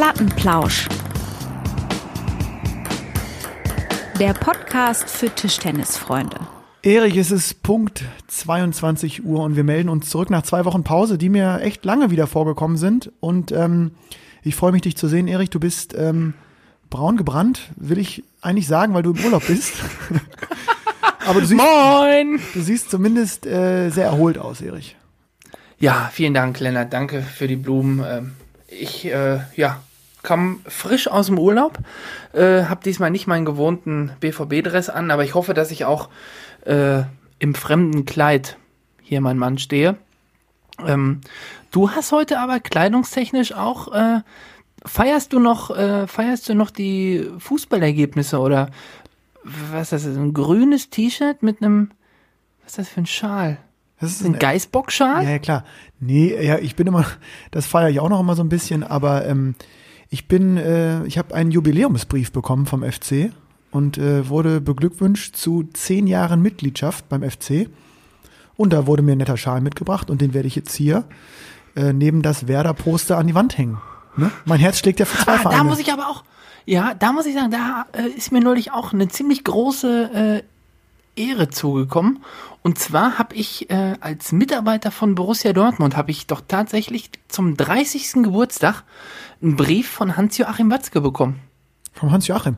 Plattenplausch. Der Podcast für Tischtennisfreunde. Erich, es ist Punkt 22 Uhr und wir melden uns zurück nach zwei Wochen Pause, die mir echt lange wieder vorgekommen sind. Und ähm, ich freue mich, dich zu sehen, Erich. Du bist ähm, braun gebrannt, will ich eigentlich sagen, weil du im Urlaub bist. Aber du siehst, Moin! du siehst zumindest äh, sehr erholt aus, Erich. Ja, vielen Dank, Lennart. Danke für die Blumen. Ähm, Ich, äh, ja, kam frisch aus dem Urlaub, äh, habe diesmal nicht meinen gewohnten BVB-Dress an, aber ich hoffe, dass ich auch äh, im fremden Kleid hier mein Mann stehe. Ähm, du hast heute aber kleidungstechnisch auch, äh, feierst du noch, äh, feierst du noch die Fußballergebnisse oder was ist das, ein grünes T-Shirt mit einem, was ist das für ein Schal? Das ist Ein Geißbock-Schal? Ja, ja, klar. Nee, ja, ich bin immer, das feiere ich auch noch immer so ein bisschen, aber ähm, ich bin, äh, ich habe einen Jubiläumsbrief bekommen vom FC und äh, wurde beglückwünscht zu zehn Jahren Mitgliedschaft beim FC. Und da wurde mir ein netter Schal mitgebracht und den werde ich jetzt hier äh, neben das Werder-Poster an die Wand hängen. Ne? Mein Herz schlägt ja für zwei Ah, Vereine. da muss ich aber auch, ja, da muss ich sagen, da äh, ist mir neulich auch eine ziemlich große äh, Ehre zugekommen. Und zwar habe ich äh, als Mitarbeiter von Borussia Dortmund, habe ich doch tatsächlich zum 30. Geburtstag einen Brief von Hans-Joachim Watzke bekommen. Vom Hans-Joachim.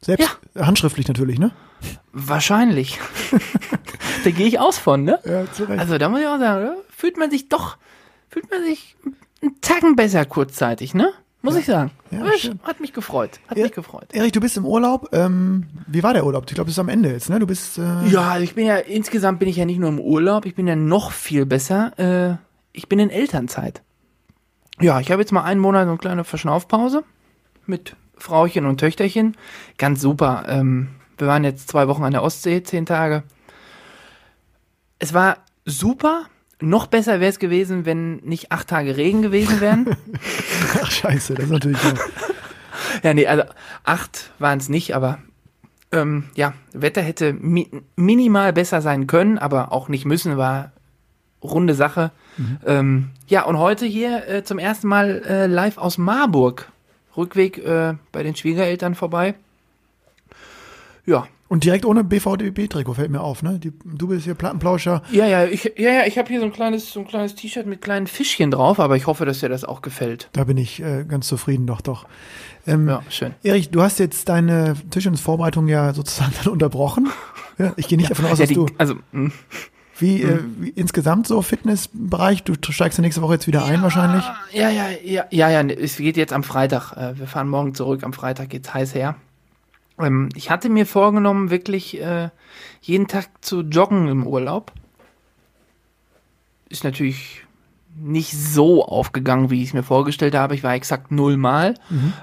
Selbst handschriftlich natürlich, ne? Wahrscheinlich. da gehe ich aus von, ne? Ja, zu Recht. Also da muss ich auch sagen, ne? fühlt man sich doch, fühlt man sich einen Tacken besser kurzzeitig, ne? Muss ich sagen. Ja, hat, mich gefreut. Hat Ja. mich gefreut. Erich, du bist im Urlaub. Ähm, wie war der Urlaub? Ich glaube, das ist am Ende jetzt, ne? Du bist. Äh, Ja, also ich bin ja, insgesamt bin ich ja nicht nur im Urlaub, ich bin ja noch viel besser. Äh, ich bin in Elternzeit. Ja, ich habe jetzt mal einen Monat so eine kleine Verschnaufpause mit Frauchen und Töchterchen. Ganz super. Ähm, wir waren jetzt zwei Wochen an der Ostsee, zehn Tage. Es war super. Noch besser wäre es gewesen, wenn nicht acht Tage Regen gewesen wären. Ach, scheiße, das ist natürlich. Ja, nee, also acht waren es nicht, aber ähm, ja, Wetter hätte mi minimal besser sein können, aber auch nicht müssen, war runde Sache. Ähm, ja, und heute hier äh, zum ersten Mal äh, live aus Marburg. Rückweg äh, bei den Schwiegereltern vorbei. Ja, Und direkt ohne BVDB-Trikot fällt mir auf, ne? Die, du bist hier Plattenplauscher. ja, ja, ich, ja, ja, ich habe hier so ein kleines, so ein kleines T-Shirt mit kleinen Fischchen drauf, aber ich hoffe, dass dir das auch gefällt. Da bin ich äh, ganz zufrieden, doch, doch. Ähm, Ja, schön. Erich, du hast jetzt deine Tischtennis-Vorbereitung ja sozusagen dann unterbrochen. Ja, ich gehe nicht davon aus, Ja, dass die, du. also, mh. Wie, äh, wie insgesamt so Fitnessbereich? Du steigst ja nächste Woche jetzt wieder ein, wahrscheinlich. Ja, ja, ja, ja, ja, ne, es geht jetzt am Freitag. Äh, Wir fahren morgen zurück. Am Freitag geht's heiß her. Ähm, Ich hatte mir vorgenommen, wirklich äh, jeden Tag zu joggen im Urlaub. Ist natürlich nicht so aufgegangen, wie ich es mir vorgestellt habe. Ich war exakt nullmal.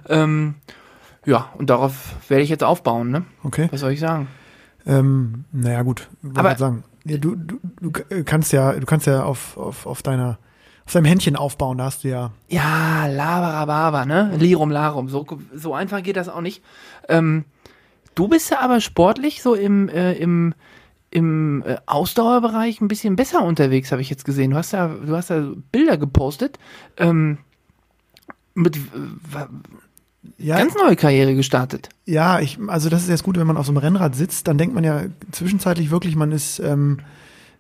Ähm, ja, und darauf werde ich jetzt aufbauen, ne? Okay. Was soll ich sagen? Ähm, naja, gut. Aber- sagen. Ja, du, du, du kannst ja, du kannst ja auf, auf, auf deiner, auf deinem Händchen aufbauen, da hast du ja. Ja, Labarababa, ne? Lirum Larum. So, so einfach geht das auch nicht. Ähm, du bist ja aber sportlich so im, äh, im, im äh, Ausdauerbereich ein bisschen besser unterwegs, habe ich jetzt gesehen. Du hast ja, du hast ja Bilder gepostet. Ähm, mit äh, Ja, ganz neue Karriere gestartet. Ja, ich, also das ist jetzt gut, wenn man auf so einem Rennrad sitzt, dann denkt man ja zwischenzeitlich wirklich, man ist ähm,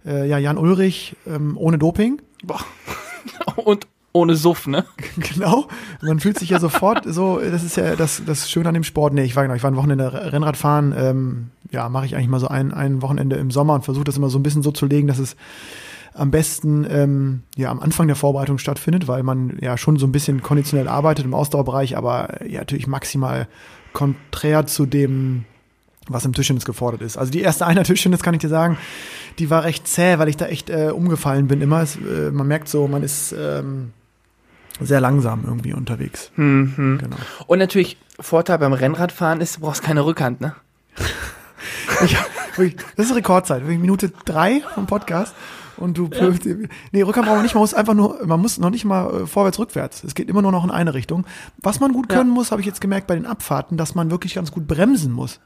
äh, ja Jan Ulrich ähm, ohne Doping. Boah. Und ohne Suff, ne? genau. Man fühlt sich ja sofort so, das ist ja das, das Schöne an dem Sport. Nee, ich war genau, ich war ein Wochenende Rennrad fahren, ähm, ja, mache ich eigentlich mal so ein, ein Wochenende im Sommer und versuche das immer so ein bisschen so zu legen, dass es am besten ähm, ja am Anfang der Vorbereitung stattfindet, weil man ja schon so ein bisschen konditionell arbeitet im Ausdauerbereich, aber äh, ja natürlich maximal konträr zu dem, was im Tischtennis gefordert ist. Also die erste Einheit Tischtennis kann ich dir sagen, die war recht zäh, weil ich da echt äh, umgefallen bin immer. Es, äh, man merkt so, man ist ähm, sehr langsam irgendwie unterwegs. Mhm. Genau. Und natürlich, Vorteil beim Rennradfahren ist, du brauchst keine Rückhand, ne? Ich, das ist Rekordzeit, Minute drei vom Podcast. Und du ja. Nee, Rückhand braucht man nicht, man muss einfach nur, man muss noch nicht mal äh, vorwärts, rückwärts. Es geht immer nur noch in eine Richtung. Was man gut können ja. muss, habe ich jetzt gemerkt bei den Abfahrten, dass man wirklich ganz gut bremsen muss.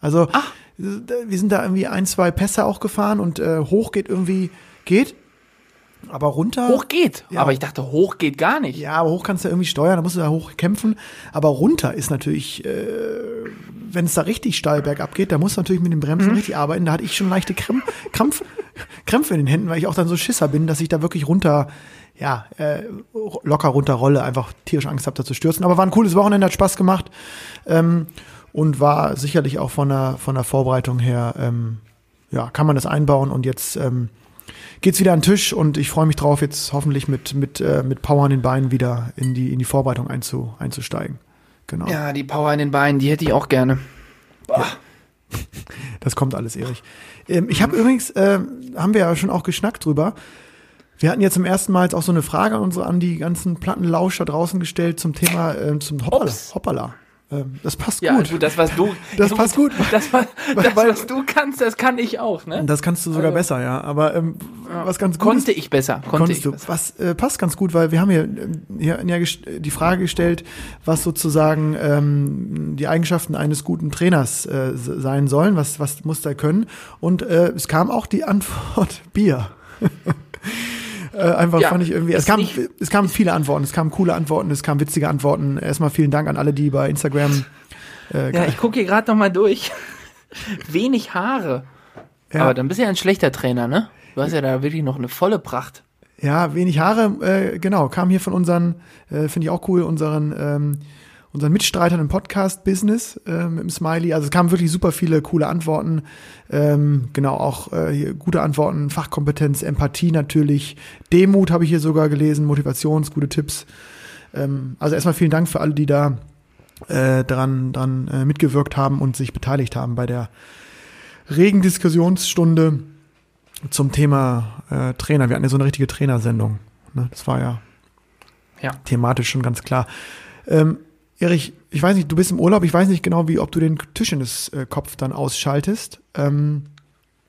Also Ach. wir sind da irgendwie ein, zwei Pässe auch gefahren und äh, hoch geht irgendwie, geht. Aber runter. Hoch geht, Ja. aber ich dachte, hoch geht gar nicht. Ja, aber hoch kannst du ja irgendwie steuern, da musst du da hoch kämpfen. Aber runter ist natürlich, äh, wenn es da richtig steil bergab geht, da musst du natürlich mit den Mhm. Bremsen richtig arbeiten. Da hatte ich schon leichte Krämpf, Krampf, Krämpfe in den Händen, weil ich auch dann so Schisser bin, dass ich da wirklich runter, ja, äh, locker runterrolle, einfach tierisch Angst habe, da zu stürzen. Aber war ein cooles Wochenende, hat Spaß gemacht. Ähm, und war sicherlich auch von der, von der Vorbereitung her, ähm, ja, kann man das einbauen und jetzt ähm, geht's wieder an den Tisch und ich freue mich drauf, jetzt hoffentlich mit, mit, äh, mit Power an den Beinen wieder in die, in die Vorbereitung einzu, einzusteigen. Genau. Ja, die Power in den Beinen, die hätte ich auch gerne. Das kommt alles, Erich. Ähm, ich habe übrigens, ähm, haben wir ja schon auch geschnackt drüber. Wir hatten jetzt zum ersten Mal jetzt auch so eine Frage an unsere, an die ganzen Plattenlauscher draußen gestellt zum Thema, ähm, zum Hoppala. Hoppala. Ähm, das passt Ja, gut. gut, das was du. Das passt gut. Das, was- das Weil- was du kannst, das kann ich auch, ne? Das kannst du sogar Also- besser, ja. Aber ähm, was ganz gut Konnte ich besser. Konnte konntest ich du. besser. Was äh, passt ganz gut, weil wir haben hier, ähm, hier ja gest- die Frage gestellt, was sozusagen ähm, die Eigenschaften eines guten Trainers äh, sein sollen, was, was muss er können. Und äh, es kam auch die Antwort Bier. Äh, einfach Ja, fand ich irgendwie, es ist kam, nicht- es kamen viele Antworten, es kamen coole Antworten, es kamen witzige Antworten. Erstmal vielen Dank an alle, die bei Instagram äh, Ja, ich gucke hier gerade noch mal durch. Wenig Haare. Ja. Aber dann bist du ja ein schlechter Trainer, ne? Du hast ja da wirklich noch eine volle Pracht. Ja, wenig Haare, äh, genau, kam hier von unseren, äh, finde ich auch cool, unseren, ähm, unseren Mitstreitern im Podcast-Business äh, mit dem Smiley. Also es kamen wirklich super viele coole Antworten. Ähm, genau, auch äh, gute Antworten, Fachkompetenz, Empathie natürlich, Demut habe ich hier sogar gelesen, Motivations, gute Tipps. Ähm, also erstmal vielen Dank für alle, die da äh, dran, dran äh, mitgewirkt haben und sich beteiligt haben bei der regen Diskussionsstunde zum Thema äh, Trainer. Wir hatten ja so eine richtige Trainersendung. Ne? Das war ja, Ja. thematisch schon ganz klar. Ähm, Erich, ich weiß nicht, du bist im Urlaub, ich weiß nicht genau, wie, ob du den Tischtenniskopf dann ausschaltest. Ähm,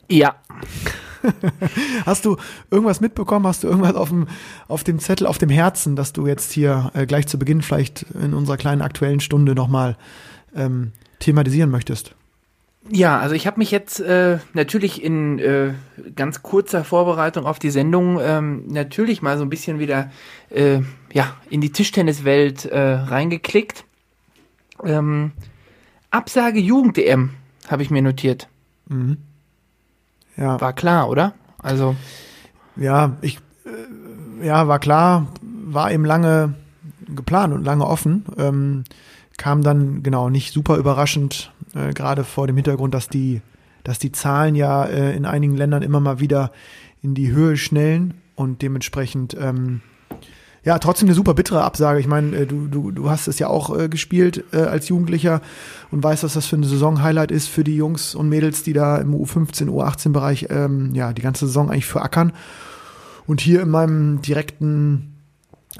Ja. hast du irgendwas mitbekommen? Hast du irgendwas auf dem, auf dem Zettel, auf dem Herzen, dass du jetzt hier äh, gleich zu Beginn vielleicht in unserer kleinen aktuellen Stunde nochmal ähm, thematisieren möchtest? Ja, also ich habe mich jetzt äh, natürlich in äh, ganz kurzer Vorbereitung auf die Sendung ähm, natürlich mal so ein bisschen wieder äh, ja, in die Tischtenniswelt äh, reingeklickt. Ähm, Absage Jugend-EM habe ich mir notiert. Mhm. Ja. War klar, oder? Also, Ja, ich, äh, ja, war klar, war eben lange geplant und lange offen. Ähm, kam dann, genau, nicht super überraschend, äh, gerade vor dem Hintergrund, dass die, dass die Zahlen ja äh, in einigen Ländern immer mal wieder in die Höhe schnellen und dementsprechend, ähm, ja, trotzdem eine super bittere Absage. Ich meine, äh, du, du, du hast es ja auch äh, gespielt äh, als Jugendlicher und weißt, was das für ein Saisonhighlight ist für die Jungs und Mädels, die da im U15, U18-Bereich ähm, ja die ganze Saison eigentlich verackern. Und hier in meinem direkten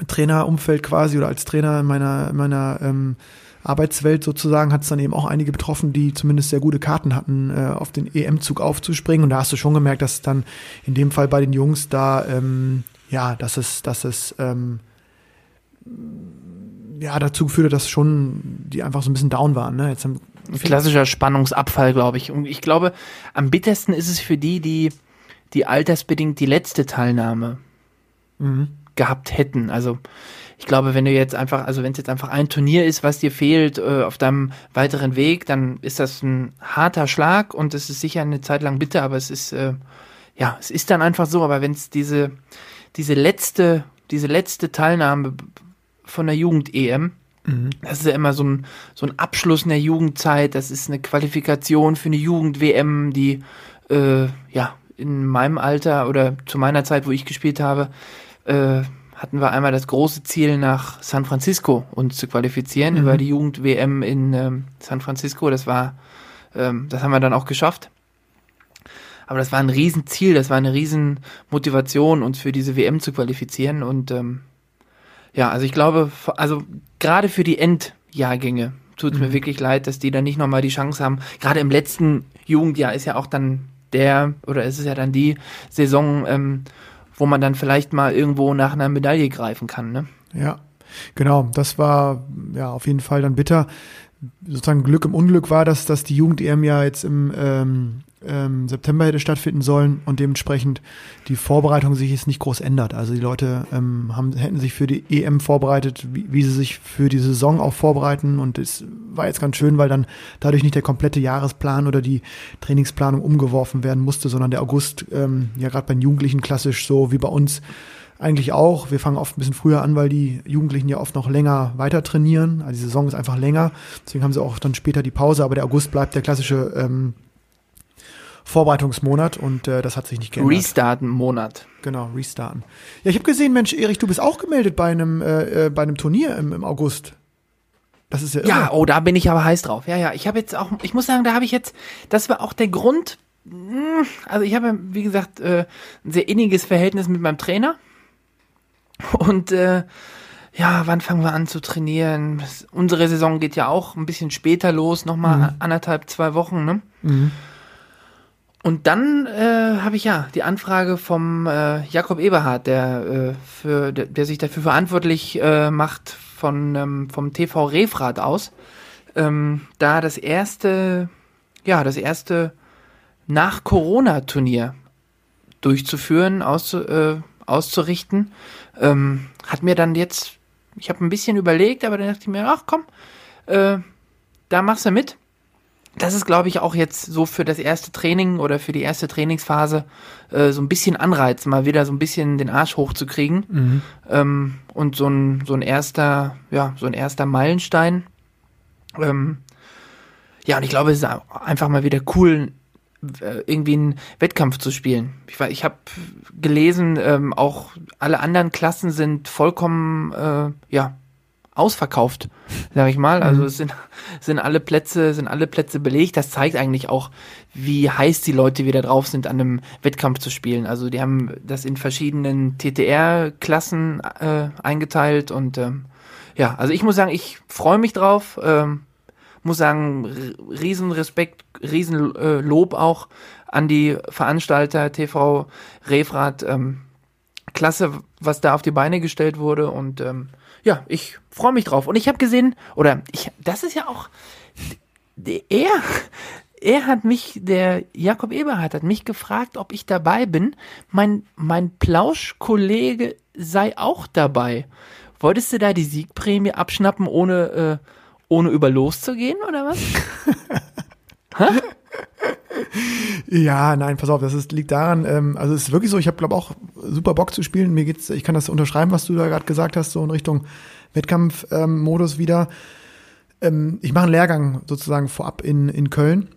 Trainerumfeld quasi oder als Trainer in meiner, in meiner ähm, Arbeitswelt sozusagen hat es dann eben auch einige betroffen, die zumindest sehr gute Karten hatten, äh, auf den EM-Zug aufzuspringen. Und da hast du schon gemerkt, dass dann in dem Fall bei den Jungs da, ähm, ja, dass es, dass es ähm, ja dazu geführt hat, dass schon die einfach so ein bisschen down waren. Ne? Jetzt haben ein klassischer Spannungsabfall, glaube ich. Und ich glaube, am bittersten ist es für die, die, die altersbedingt die letzte Teilnahme Mhm. Gehabt hätten. Also ich glaube, wenn du jetzt einfach, also wenn es jetzt einfach ein Turnier ist, was dir fehlt äh, auf deinem weiteren Weg, dann ist das ein harter Schlag und es ist sicher eine Zeit lang bitter, aber es ist, äh, ja, es ist dann einfach so. Aber wenn es diese, diese letzte, diese letzte Teilnahme von der Jugend-EM, das ist ja immer so ein, so ein Abschluss in der Jugendzeit, das ist eine Qualifikation für eine Jugend-WM, die, äh, ja, in meinem Alter oder zu meiner Zeit, wo ich gespielt habe, äh, hatten wir einmal das große Ziel, nach San Francisco uns zu qualifizieren über die Jugend-WM in ähm, San Francisco. Das war, ähm, das haben wir dann auch geschafft. Aber das war ein Riesenziel, das war eine Riesenmotivation, uns für diese WM zu qualifizieren. Und ähm, ja, also ich glaube, also gerade für die Endjahrgänge tut es mir wirklich leid, dass die dann nicht nochmal die Chance haben. Gerade im letzten Jugendjahr ist ja auch dann der, oder ist es ja dann die Saison, ähm, wo man dann vielleicht mal irgendwo nach einer Medaille greifen kann, ne? Ja. Genau, das war ja auf jeden Fall dann bitter. Sozusagen Glück im Unglück war, dass, dass die Jugend-EM ja jetzt im ähm, ähm, September hätte stattfinden sollen und dementsprechend die Vorbereitung sich jetzt nicht groß ändert. Also die Leute ähm, haben, hätten sich für die EM vorbereitet, wie, wie sie sich für die Saison auch vorbereiten und es war jetzt ganz schön, weil dann dadurch nicht der komplette Jahresplan oder die Trainingsplanung umgeworfen werden musste, sondern der August ähm, ja gerade bei den Jugendlichen klassisch so wie bei uns eigentlich auch. Wir fangen oft ein bisschen früher an, weil die Jugendlichen ja oft noch länger weiter trainieren. Also die Saison ist einfach länger. Deswegen haben sie auch dann später die Pause. Aber der August bleibt der klassische ähm, Vorbereitungsmonat und äh, das hat sich nicht geändert. Restarten-Monat. Genau, restarten. Ja, ich habe gesehen, Mensch, Erich, du bist auch gemeldet bei einem, äh, äh, bei einem Turnier im, im August. Das ist ja irre. Ja, oh, da bin ich aber heiß drauf. Ja, ja, ich habe jetzt auch, ich muss sagen, da habe ich jetzt, das war auch der Grund, mh, also ich habe, wie gesagt, äh, ein sehr inniges Verhältnis mit meinem Trainer. Und äh, ja, wann fangen wir an zu trainieren? Unsere Saison geht ja auch ein bisschen später los, nochmal Mhm. anderthalb, zwei Wochen, ne? Mhm. Und dann äh, habe ich ja die Anfrage vom äh, Jakob Eberhard, der, äh, für, der, der sich dafür verantwortlich äh, macht von, ähm, vom TV Refrat aus, ähm, da das erste, ja, das erste Nach-Corona-Turnier durchzuführen, auszu, äh, auszurichten. Ähm, hat mir dann jetzt, ich habe ein bisschen überlegt, aber dann dachte ich mir, ach komm, äh, da machst du mit. Das ist, glaube ich, auch jetzt so für das erste Training oder für die erste Trainingsphase äh, so ein bisschen Anreiz, mal wieder so ein bisschen den Arsch hochzukriegen. Mhm. Ähm, und so ein, so ein erster, ja, so ein erster Meilenstein. Ähm, ja, und ich glaube, es ist einfach mal wieder cool, äh, irgendwie einen Wettkampf zu spielen. Ich, ich habe gelesen, ähm, auch alle anderen Klassen sind vollkommen, äh, ja, ausverkauft, sag ich mal. Also Mhm. es sind, sind alle Plätze, sind alle Plätze belegt. Das zeigt eigentlich auch, wie heiß die Leute wieder drauf sind, an einem Wettkampf zu spielen. Also die haben das in verschiedenen TTR-Klassen äh, eingeteilt und ähm, ja, also ich muss sagen, ich freue mich drauf. Ähm, muss sagen, r- riesen Respekt, riesen äh, Lob auch an die Veranstalter TV Refrat. Ähm, klasse, was da auf die Beine gestellt wurde und ähm, ja, ich freue mich drauf. Und ich habe gesehen, oder ich, das ist ja auch, er, er hat mich, der Jakob Eberhardt hat mich gefragt, ob ich dabei bin. Mein, mein Plauschkollege sei auch dabei. Wolltest du da die Siegprämie abschnappen, ohne, äh, ohne über loszugehen, oder was? Ja, nein, pass auf, das ist, liegt daran, ähm, also es ist wirklich so, ich habe glaube auch super Bock zu spielen. Mir geht's, ich kann das unterschreiben, was du da gerade gesagt hast, so in Richtung Wettkampfmodus ähm, wieder. Ähm, ich mache einen Lehrgang sozusagen vorab in, in Köln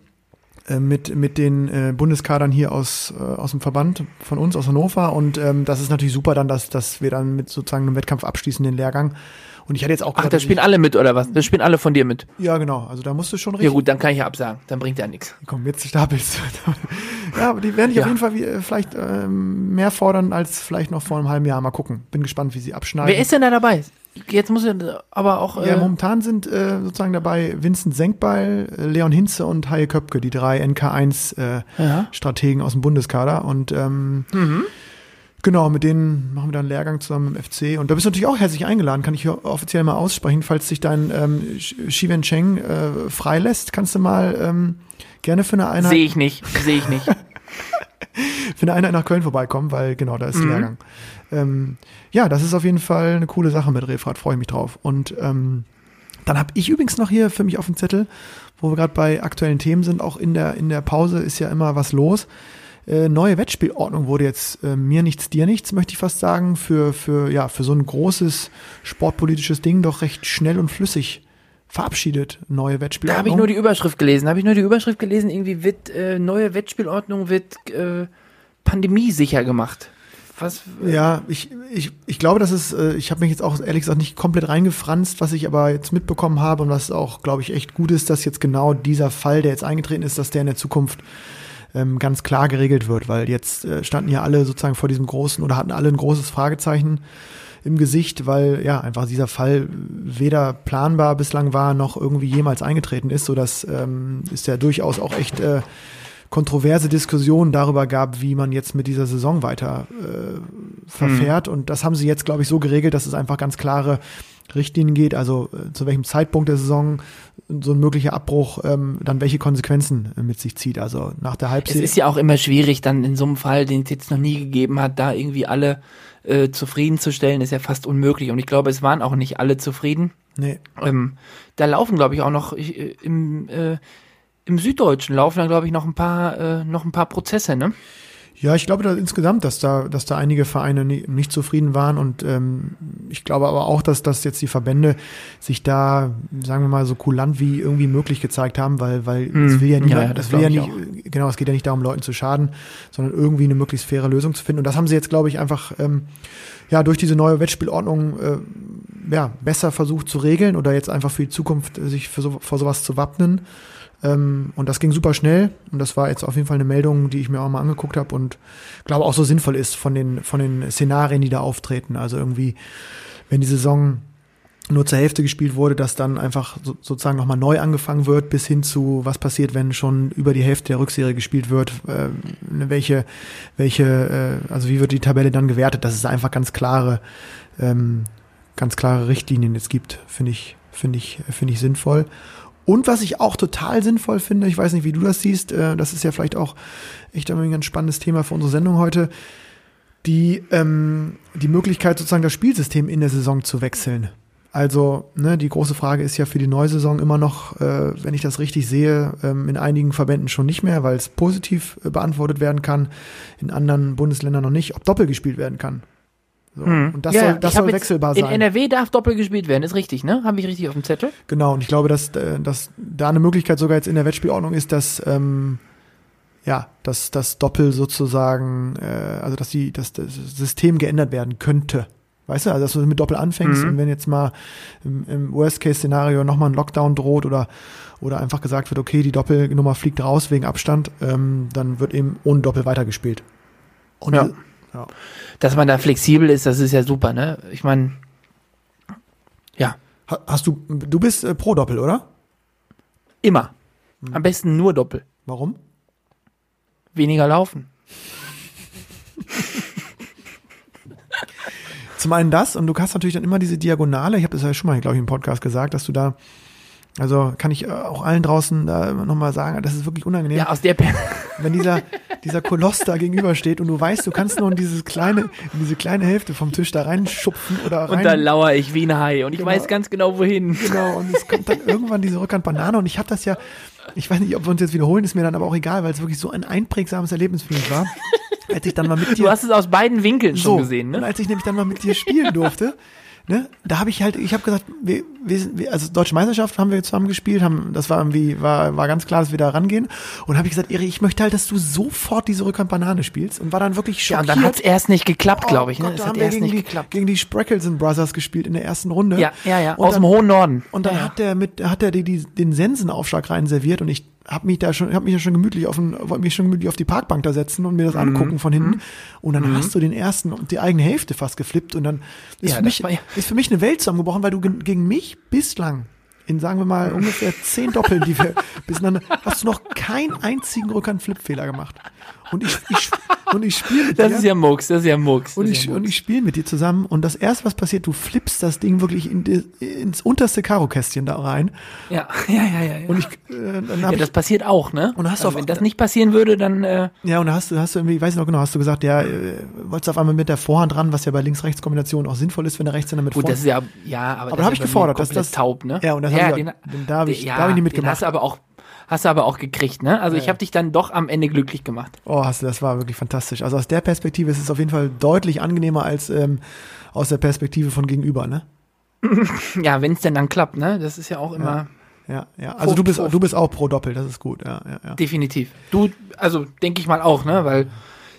äh, mit, mit den äh, Bundeskadern hier aus, äh, aus dem Verband von uns, aus Hannover. Und ähm, das ist natürlich super dann, dass, dass wir dann mit sozusagen einem Wettkampf abschließen, den Lehrgang. Und ich hatte jetzt auch Ach, gesagt, da spielen alle mit, oder was? Da spielen alle von dir mit. Ja, genau. Also da musst du schon Ja richtig. gut, dann kann ich ja absagen. Dann bringt ja nichts. Komm, jetzt stapelst du. ja, aber die werden dich Ja. auf jeden Fall wie, äh, vielleicht ähm, mehr fordern als vielleicht noch vor einem halben Jahr. Mal gucken. Bin gespannt, wie sie abschneiden. Wer ist denn da dabei? Jetzt muss ich aber auch. ja, Äh, momentan sind äh, sozusagen dabei Vincent Senkbeil, äh, Leon Hinze und Haie Köpke, die drei NK1 äh, ja. Aus dem Bundeskader. Und ähm, Mhm. Genau, mit denen machen wir dann einen Lehrgang zusammen im FC. Und da bist du natürlich auch herzlich eingeladen, kann ich hier offiziell mal aussprechen. Falls sich dein ähm, Xi Wencheng äh, freilässt, kannst du mal ähm, gerne für eine Einheit Sehe ich nicht. Sehe ich nicht. für eine Einheit nach Köln vorbeikommen, weil genau, da ist Mhm. Lehrgang. Ähm, ja, das ist auf jeden Fall eine coole Sache mit Refrat, freue ich mich drauf. Und ähm, dann habe ich übrigens noch hier für mich auf dem Zettel, wo wir gerade bei aktuellen Themen sind, auch in der, in der Pause ist ja immer was los. Äh, neue Wettspielordnung wurde jetzt äh, mir nichts, dir nichts, möchte ich fast sagen, für, für, ja, für so ein großes sportpolitisches Ding doch recht schnell und flüssig verabschiedet. Neue Da Wettspielordnung. habe ich nur die Überschrift gelesen. Habe ich nur die Überschrift gelesen, irgendwie wird äh, neue Wettspielordnung wird äh, pandemiesicher gemacht. Was? Ja, ich, ich, ich glaube, dass es, äh, ich habe mich jetzt auch ehrlich gesagt nicht komplett reingefranst, was ich aber jetzt mitbekommen habe und was auch, glaube ich, echt gut ist, dass jetzt genau dieser Fall, der jetzt eingetreten ist, dass der in der Zukunft ähm, ganz klar geregelt wird, weil jetzt äh, standen ja alle sozusagen vor diesem großen oder hatten alle ein großes Fragezeichen im Gesicht, weil ja einfach dieser Fall weder planbar bislang war noch irgendwie jemals eingetreten ist, so dass ähm, ist ja durchaus auch echt äh, kontroverse Diskussionen darüber gab, wie man jetzt mit dieser Saison weiter äh, verfährt. Und das haben sie jetzt, glaube ich, so geregelt, dass es einfach ganz klare Richtlinien geht, also äh, zu welchem Zeitpunkt der Saison so ein möglicher Abbruch ähm, dann welche Konsequenzen äh, mit sich zieht. Also nach der Es Halbzeit. ist ja auch immer schwierig, dann in so einem Fall, den es jetzt noch nie gegeben hat, da irgendwie alle äh, zufriedenzustellen, ist ja fast unmöglich. Und ich glaube, es waren auch nicht alle zufrieden. nee, Ähm, da laufen, glaube ich, auch noch ich, äh, im, äh, im Süddeutschen laufen da, glaube ich, noch ein paar, äh, noch ein paar Prozesse, ne? Ja, ich glaube da insgesamt, dass da, dass da einige Vereine nie, nicht zufrieden waren und ähm, ich glaube aber auch, dass, dass jetzt die Verbände sich da, sagen wir mal, so kulant wie irgendwie möglich gezeigt haben, weil, weil Hm, es will ja, niemand, ja, das es will ja nicht, genau, es geht ja nicht darum, Leuten zu schaden, sondern irgendwie eine möglichst faire Lösung zu finden. Und das haben sie jetzt, glaube ich, einfach ähm, ja durch diese neue Wettspielordnung äh, ja, besser versucht zu regeln oder jetzt einfach für die Zukunft äh, sich für so, vor sowas zu wappnen. Ähm, und das ging super schnell. Und das war jetzt auf jeden Fall eine Meldung, die ich mir auch mal angeguckt habe und glaube auch so sinnvoll ist von den, von den Szenarien, die da auftreten. Also irgendwie, wenn die Saison nur zur Hälfte gespielt wurde, dass dann einfach so, sozusagen nochmal neu angefangen wird, bis hin zu, was passiert, wenn schon über die Hälfte der Rückserie gespielt wird, äh, welche, welche, äh, also wie wird die Tabelle dann gewertet, dass es einfach ganz klare, ähm, ganz klare Richtlinien jetzt gibt, finde ich, finde ich, finde ich sinnvoll. Und was ich auch total sinnvoll finde, ich weiß nicht, wie du das siehst, äh, das ist ja vielleicht auch echt ein ganz spannendes Thema für unsere Sendung heute, die, ähm, die Möglichkeit, sozusagen das Spielsystem in der Saison zu wechseln. Also, ne, die große Frage ist ja für die neue Saison immer noch, äh, wenn ich das richtig sehe, ähm, in einigen Verbänden schon nicht mehr, weil es positiv äh, beantwortet werden kann, in anderen Bundesländern noch nicht, ob doppelt gespielt werden kann. So. Und das soll, das soll wechselbar In sein. NRW darf doppelt gespielt werden, ist richtig, ne? Habe ich richtig auf dem Zettel? Genau, und ich glaube, dass, äh, dass da eine Möglichkeit sogar jetzt in der Wettspielordnung ist, dass ähm, ja, dass das Doppel sozusagen, äh, also dass die, dass das System geändert werden könnte. Weißt du, also dass du mit Doppel anfängst Mhm. und wenn jetzt mal im, im Worst-Case-Szenario nochmal ein Lockdown droht oder, oder einfach gesagt wird, okay, die Doppelnummer fliegt raus wegen Abstand, ähm, dann wird eben ohne Doppel weitergespielt. Und Ja. ja. Dass man da flexibel ist, das ist ja super, ne? Ich meine, ja, Ha- Hast du, du bist äh, pro Doppel, oder? immer. Mhm. Am besten nur Doppel. Warum? Weniger laufen. Zum einen das und du hast natürlich dann immer diese Diagonale. Ich habe das ja schon mal, glaube ich, im Podcast gesagt, dass du da, also kann ich äh, auch allen draußen da nochmal sagen, das ist wirklich unangenehm, Ja, aus der per wenn dieser, dieser Koloss da gegenübersteht und du weißt, du kannst nur in dieses kleine, in diese kleine Hälfte vom Tisch da reinschupfen oder rein. Und da lauere ich wie ein Hai und ich Genau. weiß ganz genau wohin. Genau, und es kommt dann irgendwann diese Rückhand Banane und ich habe das ja, ich weiß nicht, ob wir uns jetzt wiederholen, ist mir dann aber auch egal, weil es wirklich so ein einprägsames Erlebnis für mich war. Als ich dann mal mit dir Du hast es aus beiden Winkeln schon so, gesehen, Und ne? als ich nämlich dann mal mit dir spielen durfte, ne, da habe ich halt, ich habe gesagt, wir, wir, sind- wir, also deutsche Meisterschaft haben wir zusammen gespielt, haben, das war irgendwie, war, war ganz klar, dass wir da rangehen. Und habe ich gesagt, Eri, ich möchte halt, dass du sofort diese Rückhand Banane spielst und war dann wirklich Ja, schockiert. und dann hat es erst nicht geklappt, glaube ich, Oh ne? Gott, da haben wir erst gegen nicht die, geklappt. gegen die Spreckelsen Brothers gespielt in der ersten Runde. Ja, ja, ja, Und aus dann- dem hohen Norden. Und dann ja, ja. hat der mit, hat der die, die, den Sensenaufschlag rein serviert und ich habe mich da schon, habe mich ja schon gemütlich auf, den, wollte mich schon gemütlich auf die Parkbank da setzen und mir Mhm. das angucken von hinten. Und dann hast du den ersten und die eigene Hälfte fast geflippt und dann ist, Ja, für, mich, ja- ist für mich eine Welt zusammengebrochen, weil du ge- gegen mich bislang in, sagen wir mal, ungefähr zehn Doppeln, die wir bis dann, hast du noch keinen einzigen Rückhand-Flip-Fehler gemacht. Und ich, ich, und ich spiele mit Das dir. ist ja Mux, das ist ja Mux. Und das ich, ist ja und ich spiele mit dir zusammen und das erste, was passiert, du flippst das Ding wirklich in ins unterste Karo-Kästchen da rein. ja, ja, ja, ja. ja. Und ich, äh, dann ja, das ich, passiert auch, ne? Und hast du also, auf- wenn das nicht passieren würde, dann äh, ja, und hast du, hast du irgendwie, ich weiß noch genau, hast du gesagt, ja, äh, wolltest auf einmal mit der Vorhand ran, was ja bei Links-Rechts-Kombination auch sinnvoll ist, wenn der Rechtshänder mit gut, Vorhand. das ist ja, ja, aber, Aber das da hab ist ich ja gefordert, dass das- taub, ne? Ja, und das hab ich den, den- da hab ich- ja, da hab ich nicht Den mitgemacht. hast du aber auch, hast du aber auch gekriegt, ne? Also ich Ja, habe dich dann doch am Ende glücklich gemacht. Oh, hast du, das war wirklich fantastisch. Also aus der Perspektive ist es auf jeden Fall deutlich angenehmer als ähm, aus der Perspektive von gegenüber, ne? Ja, wenn es denn dann klappt, ne? Das ist ja auch immer Ja, ja. Also du bist, du bist auch pro Doppel, das ist gut, ja, ja, ja. definitiv. Du, also denke ich mal auch, ne? Weil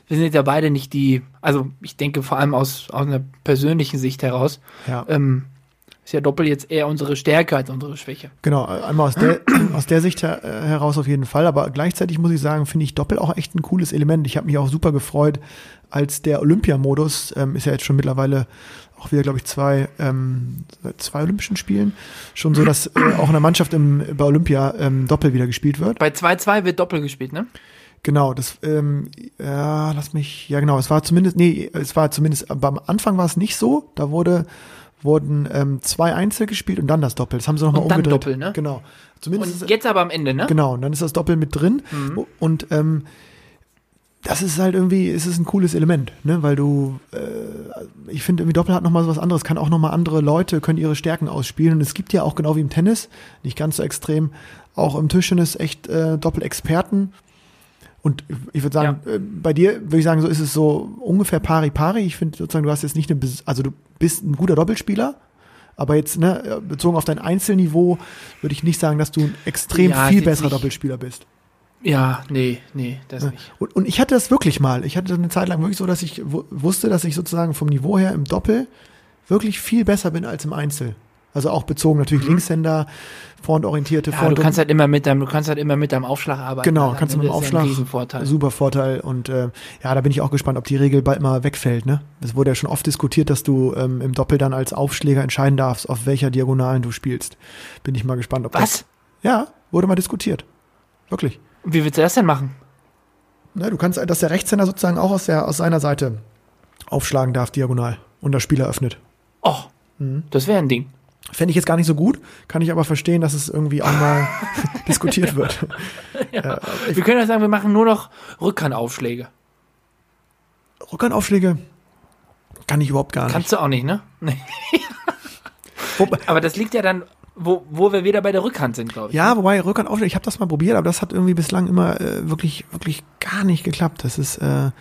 wir sind ja beide nicht die, also ich denke vor allem aus, aus einer persönlichen Sicht heraus, ja. ähm, ist ja Doppel jetzt eher unsere Stärke als unsere Schwäche. Genau, einmal aus der, aus der Sicht her, äh, heraus auf jeden Fall, aber gleichzeitig muss ich sagen, finde ich Doppel auch echt ein cooles Element. Ich habe mich auch super gefreut, als der Olympiamodus, ähm, ist ja jetzt schon mittlerweile auch wieder, glaube ich, zwei, ähm, zwei Olympischen Spielen, schon so, dass äh, auch in der Mannschaft im, bei Olympia ähm, Doppel wieder gespielt wird. Bei 2-2 wird Doppel gespielt, ne? Genau, das, ähm, ja, lass mich, ja genau, es war zumindest, nee, es war zumindest, aber am Anfang war es nicht so, da wurde, wurden ähm, zwei Einzel gespielt und dann das Doppel. Das haben sie nochmal Und dann umgedreht. Doppel, ne? Genau. Zumindest Und jetzt aber am Ende, ne? Genau, und dann ist das Doppel mit drin. Und ähm, das ist halt irgendwie, es ist ein cooles Element, ne? Weil du, äh, ich finde, irgendwie Doppel hat nochmal so was anderes, kann auch nochmal andere Leute, können ihre Stärken ausspielen. Und es gibt ja auch genau wie im Tennis, nicht ganz so extrem, auch im Tischtennis echt äh, Doppelexperten. Und ich würde sagen, äh, bei dir würde ich sagen, so ist es so ungefähr pari pari. Ich finde sozusagen, du hast jetzt nicht eine, also du bist ein guter Doppelspieler, aber jetzt, ne, bezogen auf dein Einzelniveau, würde ich nicht sagen, dass du ein extrem Ja, viel besserer. Doppelspieler bist. Ja, nee, nee, das nicht. Und, und ich hatte das wirklich mal. Ich hatte eine Zeit lang wirklich so, dass ich wu- wusste, dass ich sozusagen vom Niveau her im Doppel wirklich viel besser bin als im Einzel. Also auch bezogen natürlich Linkshänder, frontorientierte Mhm. Ja, Front- du kannst halt immer mit deinem, du kannst halt immer mit deinem Aufschlag arbeiten. Genau, Also kannst du mit dem Aufschlag. Riesenvorteil. Super Vorteil. Und äh, ja, da bin ich auch gespannt, ob die Regel bald mal wegfällt. Ne? Es wurde ja schon oft diskutiert, dass du ähm, im Doppel dann als Aufschläger entscheiden darfst, auf welcher Diagonalen du spielst. Bin ich mal gespannt, ob das. Was? Ja, wurde mal diskutiert. Wirklich. Wie willst du das denn machen? Ne, du kannst, dass der Rechtshänder sozusagen auch aus, der, aus seiner Seite aufschlagen darf, diagonal. Und das Spiel eröffnet. Oh, Mhm. das wäre ein Ding. Fände ich jetzt gar nicht so gut, kann ich aber verstehen, dass es irgendwie auch mal diskutiert wird. Wir können ja sagen, wir machen nur noch Rückhandaufschläge. Rückhandaufschläge kann ich überhaupt gar nicht. Kannst du auch nicht, ne? Nee. Aber das liegt ja dann, wo, wo wir wieder bei der Rückhand sind, glaube ich. Ja, wobei Rückhandaufschläge, ich habe das mal probiert, aber das hat irgendwie bislang immer äh, wirklich, wirklich gar nicht geklappt. Das ist, äh,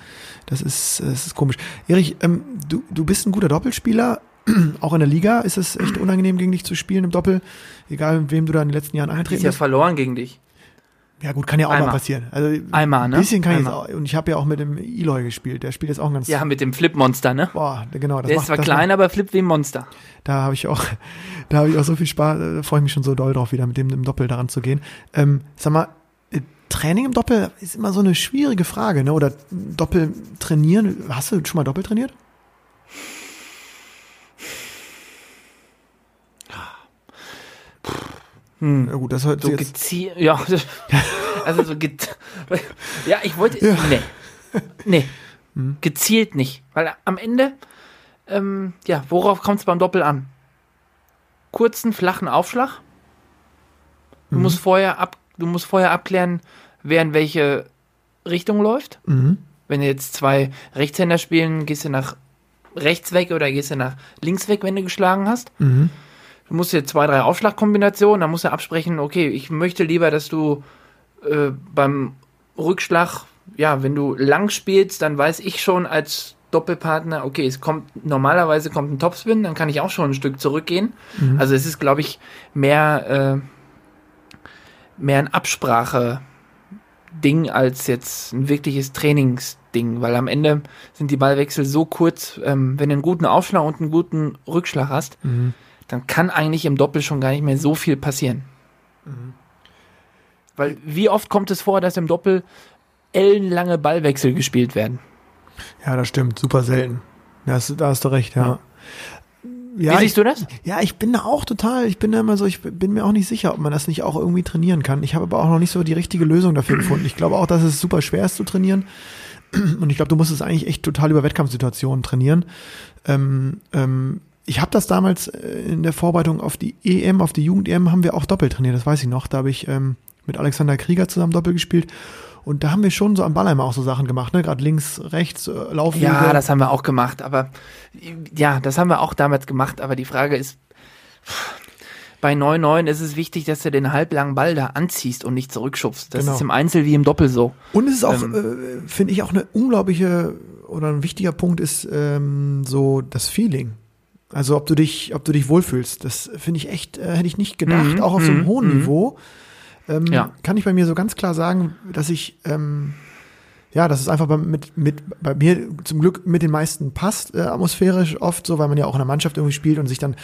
das ist, äh, das ist komisch. Erich, ähm, du, du bist ein guter Doppelspieler. Auch in der Liga ist es echt unangenehm, gegen dich zu spielen im Doppel. Egal, mit wem du da in den letzten Jahren Ist eingetreten ja bist. verloren gegen dich. Ja gut, kann ja auch mal Einmal. passieren. Also Einmal, ne? Ein bisschen kann ich jetzt Einmal. auch. Und ich habe ja auch mit dem Eloy gespielt. Der spielt jetzt auch ganz. Ja, mit dem Flip-Monster, ne? Boah, genau. Das Der macht, ist zwar klein, aber flippt wie ein Monster. Macht, da habe ich auch, da habe ich auch so viel Spaß. Da freue ich mich schon so doll drauf, wieder mit dem im Doppel daran zu gehen. Ähm, sag mal, äh, Training im Doppel ist immer so eine schwierige Frage, ne? Oder Doppel trainieren. Hast du schon mal Doppel trainiert? Hm. Ja gut, das hört So jetzt. gezielt, ja, also so ge ja, ich wollte, Ja. nee, nee, gezielt nicht, weil am Ende, ähm, ja, worauf kommt es beim Doppel an? Kurzen, flachen Aufschlag. Du musst vorher ab, du musst vorher abklären, wer in welche Richtung läuft. Mhm. Wenn jetzt zwei Rechtshänder spielen, gehst du nach rechts weg oder gehst du nach links weg, wenn du geschlagen hast. Mhm. Du musst dir zwei, drei Aufschlagkombinationen, dann musst du absprechen, okay, ich möchte lieber, dass du äh, beim Rückschlag, ja, wenn du lang spielst, dann weiß ich schon als Doppelpartner, okay, es kommt, normalerweise kommt ein Topspin, dann kann ich auch schon ein Stück zurückgehen. Also es ist, glaube ich, mehr, äh, mehr ein Absprache-Ding als jetzt ein wirkliches Trainingsding, weil am Ende sind die Ballwechsel so kurz, ähm, wenn du einen guten Aufschlag und einen guten Rückschlag hast, Mhm. Dann kann eigentlich im Doppel schon gar nicht mehr so viel passieren. Weil wie oft kommt es vor, dass im Doppel ellenlange Ballwechsel gespielt werden? Ja, das stimmt. Super selten. Da hast, da hast du recht, ja. Ja, wie siehst du das? Ja, ich bin da auch total, ich bin da immer so, ich bin mir auch nicht sicher, ob man das nicht auch irgendwie trainieren kann. Ich habe aber auch noch nicht so die richtige Lösung dafür gefunden. Ich glaube auch, dass es super schwer ist zu trainieren. Und ich glaube, du musst es eigentlich echt total über Wettkampfsituationen trainieren. Ähm, ähm, ich habe das damals äh, in der Vorbereitung auf die EM, auf die Jugend-EM, haben wir auch doppelt trainiert, das weiß ich noch. Da habe ich ähm, mit Alexander Krieger zusammen Doppel gespielt. Und da haben wir schon so am Ballheimer auch so Sachen gemacht, ne? Gerade links, rechts, äh, Laufwege. Ja, das haben wir auch gemacht, aber ja, das haben wir auch damals gemacht, aber die Frage ist, bei 9-9 ist es wichtig, dass du den halblangen Ball da anziehst und nicht zurückschubst. Das Genau. ist im Einzel wie im Doppel so. Und es ist auch, Ähm. äh, finde ich, auch eine unglaubliche oder ein wichtiger Punkt ist ähm, so das Feeling. Also ob du dich, ob du dich wohlfühlst. Das finde ich echt, äh, hätte ich nicht gedacht, Mhm, auch auf so einem mhm, hohen mhm. Niveau. Ähm, Ja. Kann ich bei mir so ganz klar sagen, dass ich ähm, ja, dass es einfach bei, mit, mit, bei mir zum Glück mit den meisten passt, äh, atmosphärisch oft so, weil man ja auch in der Mannschaft irgendwie spielt und sich dann,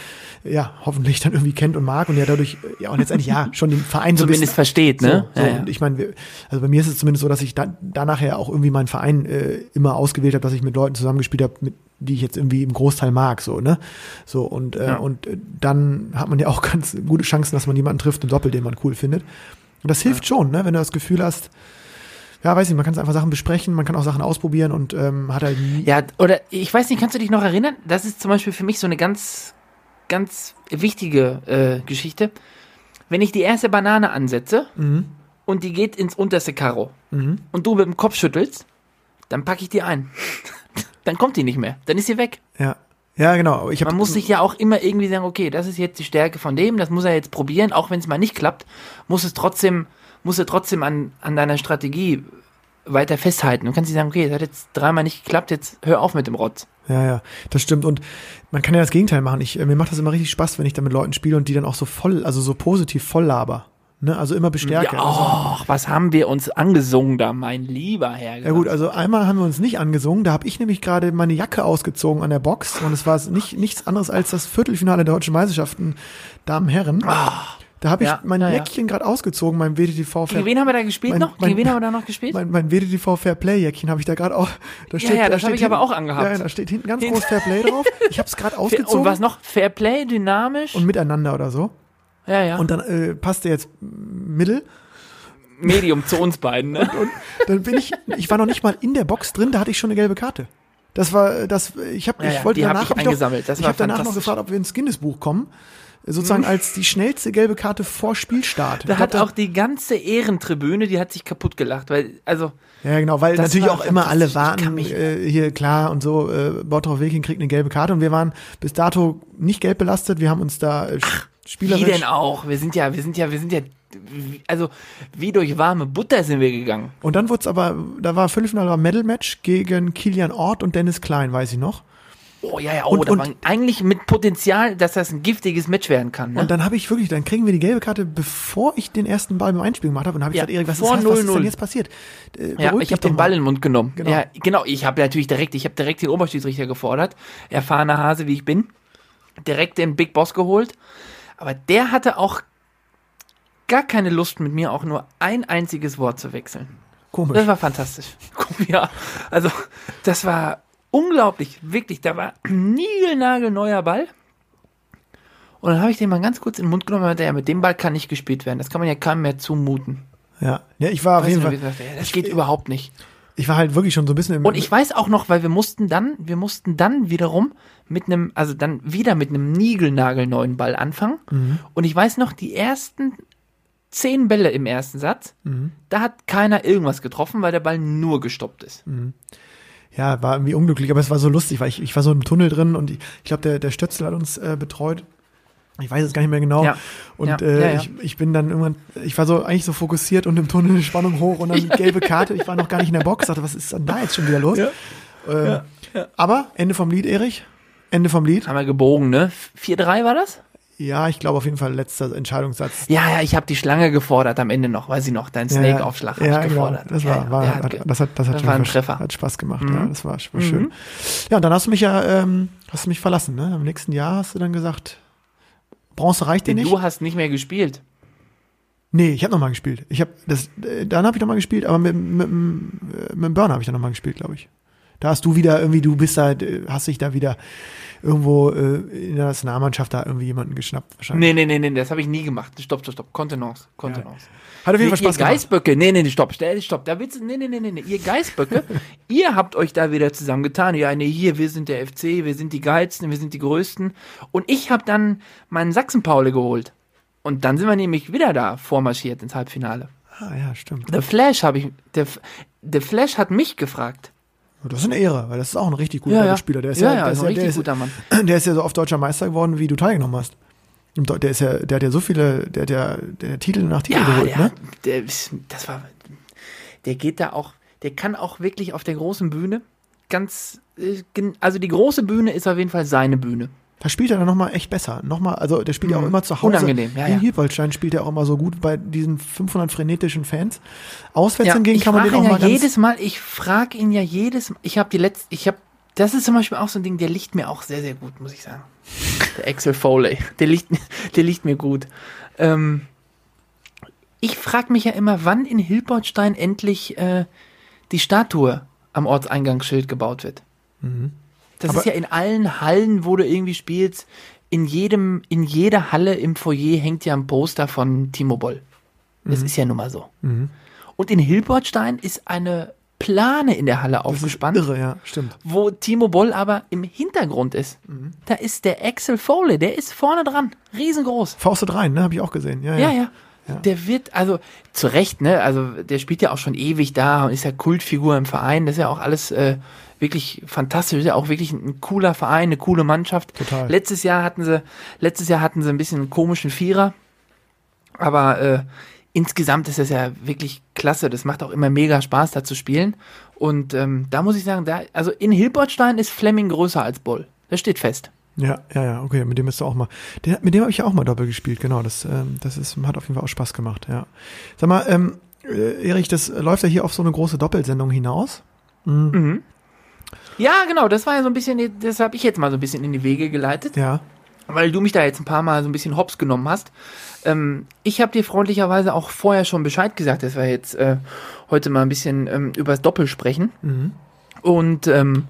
ja, hoffentlich dann irgendwie kennt und mag und ja dadurch, äh, ja, und letztendlich, ja, schon den Verein so Zumindest bisschen, versteht, ne? so, so. Ja, ja. Und ich meine, also bei mir ist es zumindest so, dass ich da, danach ja auch irgendwie meinen Verein äh, immer ausgewählt habe, dass ich mit Leuten zusammengespielt habe, mit die ich jetzt irgendwie im Großteil mag, so, ne? So, und, äh, Ja. und äh, dann hat man ja auch ganz gute Chancen, dass man jemanden trifft im Doppel, den man cool findet. Und das hilft schon, ne? Wenn du das Gefühl hast, ja, weiß nicht, man kann einfach Sachen besprechen, man kann auch Sachen ausprobieren und ähm, hat halt nie, Ja, oder ich weiß nicht, kannst du dich noch erinnern? Das ist zum Beispiel für mich so eine ganz ganz wichtige äh, Geschichte. Wenn ich die erste Banane ansetze und die geht ins unterste Karo und du mit dem Kopf schüttelst, dann packe ich die ein. dann kommt die nicht mehr. Dann ist sie weg. Ja. Ja, genau. Man muss sich ja auch immer irgendwie sagen, okay, das ist jetzt die Stärke von dem, das muss er jetzt probieren, auch wenn es mal nicht klappt, muss es trotzdem, muss er trotzdem an, an deiner Strategie weiter festhalten. Du kannst nicht sagen, okay, es hat jetzt dreimal nicht geklappt, jetzt hör auf mit dem Rotz. Ja, ja, das stimmt. Und man kann ja das Gegenteil machen. Ich, äh, mir macht das immer richtig Spaß, wenn ich da mit Leuten spiele und die dann auch so voll, also so positiv voll laber. Ne? Also immer bestärke. Ja, also, oh, was haben wir uns angesungen da, mein lieber Herr. ja gut, also einmal haben wir uns nicht angesungen. Da habe ich nämlich gerade meine Jacke ausgezogen an der Box und es war nicht, nichts anderes als das Viertelfinale der deutschen Meisterschaften Damen-Herren. Da habe ich Ja, mein ja. Jäckchen gerade ausgezogen, mein WDTV Gegen wen haben wir da gespielt Mein- noch? mein- Gegen wen haben wir da noch gespielt? Mein, mein WDTV Fair Play Jäckchen habe ich da gerade auch. Da Ja, ja, da das hab ich aber auch angehabt. Ja, da steht hinten ganz groß Fair Play drauf. Ich habe es gerade ausgezogen Und was noch? Fairplay, dynamisch? und miteinander oder so. ja, ja. Und dann äh, passte jetzt Mittel. Medium zu uns beiden, ne? Und dann bin ich, ich war noch nicht mal in der Box drin, da hatte ich schon eine gelbe Karte. Das war, das, ich habe, Ja, ich wollte die hab danach, ich hab ich noch, ich habe danach noch gefragt, ob wir ins Guinness-Buch kommen. Sozusagen als die schnellste gelbe Karte vor Spielstart. Da hat auch die ganze Ehrentribüne, die hat sich kaputt gelacht, weil, also, Ja, genau, weil natürlich auch immer alle warten, mich- äh, hier klar und so, äh, Bottrop Wilking kriegt eine gelbe Karte und wir waren bis dato nicht gelb belastet, wir haben uns da äh, sch- spielerisch... wie denn auch? Wir sind ja, wir sind ja, wir sind ja, also, wie durch warme Butter sind wir gegangen. Und dann wurde es aber, da war Viertelfinale war Medal Match gegen Kilian Ort und Dennis Klein, weiß ich noch. Oh, ja, ja, oh, Und- und- war eigentlich mit Potenzial, dass das ein giftiges Match werden kann, ne? Und dann habe ich wirklich, dann kriegen wir die gelbe Karte, bevor ich den ersten Ball beim Einspiel gemacht habe. Und habe ich Ja, gesagt, Erik, was, ist, vor was, ist 0-0. denn jetzt passiert? Äh, Ja, ich habe den Ball in den Mund genommen. Genau. Ja, genau. Ich habe natürlich direkt, ich habe direkt den Oberschiedsrichter gefordert, erfahrener Hase, wie ich bin, direkt den Big Boss geholt. Aber der hatte auch gar keine Lust, mit mir auch nur ein einziges Wort zu wechseln. Komisch. Das war fantastisch. Ja, also das war unglaublich, wirklich. Da war ein niegelnagelneuer Ball. Und dann habe ich den mal ganz kurz in den Mund genommen und meinte, ja, mit dem Ball kann nicht gespielt werden. Das kann man ja keinem mehr zumuten. Ja. ja, ich war auf jeden Fall, wie gesagt, ja, das geht überhaupt nicht. ich war halt wirklich schon so ein bisschen im, Und ich weiß auch noch, weil wir mussten dann, wir mussten dann wiederum mit einem, also dann wieder mit einem niegelnagelneuen Ball anfangen. Mhm. Und ich weiß noch, die ersten zehn Bälle im ersten Satz, Mhm. da hat keiner irgendwas getroffen, weil der Ball nur gestoppt ist. Ja, war irgendwie unglücklich, aber es war so lustig, weil ich, ich war so im Tunnel drin und ich, ich glaube, der, der Stötzel hat uns äh, betreut. Ich weiß es gar nicht mehr genau. Ja. Und Ja, äh, ja, ja. Ich, ich bin dann irgendwann, ich war so eigentlich so fokussiert und im Tunnel Spannung hoch und dann gelbe Karte. Ich war noch gar nicht in der Box, dachte, was ist denn da jetzt schon wieder los? Ähm, Aber Ende vom Lied, Erich. Ende vom Lied. Haben wir gebogen, ne? 4-3 war das? Ja, ich glaube auf jeden Fall letzter Entscheidungssatz. Ja, ja, ich habe die Schlange gefordert am Ende noch, weiß ich noch, deinen Ja, Snake-Aufschlag ja, ich genau. gefordert. Das Ja, war, ja, war der hat das hat, das hat, das war ein Spaß- Treffer. Hat Spaß gemacht. Mhm. Ja, das war, war schön. Ja, und dann hast du mich ja, ähm, hast du mich verlassen. Ne? Im nächsten Jahr hast du dann gesagt, Bronze reicht dir nicht. Du hast nicht mehr gespielt. Nee, ich habe noch mal gespielt. Ich habe das, äh, dann habe ich noch mal gespielt, aber mit, mit, mit, mit dem Burner habe ich dann noch mal gespielt, glaube ich. Da hast du wieder irgendwie, du bist da, äh, hast dich da wieder irgendwo äh, in der Nationalmannschaft da irgendwie jemanden geschnappt wahrscheinlich. Nee, nee, nee, nee, das habe ich nie gemacht. Stopp, stopp, stopp. Kontenance, Kontenance. Hat auf jeden Fall ihr Spaß gemacht. Geißböcke, nee, nee, nee, stopp, stell, stopp, da willst du, nee, nee, nee, nee, nee, ihr Geißböcke, ihr habt euch da wieder zusammengetan, ja, nee, hier, wir sind der FC, wir sind die Geilsten, wir sind die Größten und ich habe dann meinen Sachsen-Paule geholt und dann sind wir nämlich wieder da vormarschiert ins Halbfinale. Ah, ja, stimmt. The Flash habe ich, der, der Flash hat mich gefragt. Das ist eine Ehre, weil das ist auch ein richtig guter Spieler. Der ist ja, ja, ja, der, ist ein ja, der, richtig ist, guter Mann. der ist ja so oft deutscher Meister geworden, wie du teilgenommen hast. Der ist ja, der hat ja so viele, der hat ja der Titel nach Titel Ja, geholt, der, ne? der, das war, der geht da auch, der kann auch wirklich auf der großen Bühne ganz, äh, also die große Bühne ist auf jeden Fall seine Bühne. Da spielt er dann nochmal echt besser. Nochmal, also der spielt ja auch Mhm. immer zu Hause. Unangenehm, ja, In ja. Hilpoltstein spielt er auch immer so gut bei diesen 500 frenetischen Fans. Auswärts hingegen ich kann man den auch ihn ja mal jedes Mal, ich frage ihn ja jedes Mal, ich habe die letzte, ich habe, das ist zum Beispiel auch so ein Ding, der liegt mir auch sehr, sehr gut, muss ich sagen. Der Axel Foley, der liegt, mir- der liegt mir gut. Ähm, ich frage mich ja immer, wann in Hilpertstein endlich äh, die Statue am Ortseingangsschild gebaut wird. Das Aber- ist ja in allen Hallen, wo du irgendwie spielst, in jedem, in jeder Halle im Foyer hängt ja ein Poster von Timo Boll. Das ist ja nun mal so. Und in Hilbertstein ist eine Plane in der Halle Das ist aufgespannt, irre, ja, stimmt. wo Timo Boll aber im Hintergrund ist. Da ist der Axel Foley, der ist vorne dran, riesengroß. Faustet rein, ne, habe ich auch gesehen. Ja, Ja, ja. ja. Der wird, also zu Recht, ne? Also der spielt ja auch schon ewig da und ist ja Kultfigur im Verein. Das ist ja auch alles äh, wirklich fantastisch. Auch wirklich ein, cooler Verein, eine coole Mannschaft. Total. Letztes Jahr hatten sie, letztes Jahr hatten sie ein bisschen einen komischen Vierer, aber äh, insgesamt ist das ja wirklich klasse. Das macht auch immer mega Spaß, da zu spielen. Und ähm, da muss ich sagen, da, also in Hilbertstein ist Fleming größer als Boll. Das steht fest. Ja, ja, ja, okay, mit dem bist du auch mal. Der, mit dem habe ich ja auch mal doppelt gespielt, genau. Das, ähm, das ist, hat auf jeden Fall auch Spaß gemacht, ja. Sag mal, ähm, äh, Erich, das läuft ja hier auf so eine große Doppelsendung hinaus. Ja, genau, das war ja so ein bisschen, das habe ich jetzt mal so ein bisschen in die Wege geleitet. Ja. weil du mich da jetzt ein paar Mal so ein bisschen hops genommen hast. Ähm, ich habe dir freundlicherweise auch vorher schon Bescheid gesagt, dass wir jetzt äh, heute mal ein bisschen ähm, über das Doppel sprechen. Und ähm,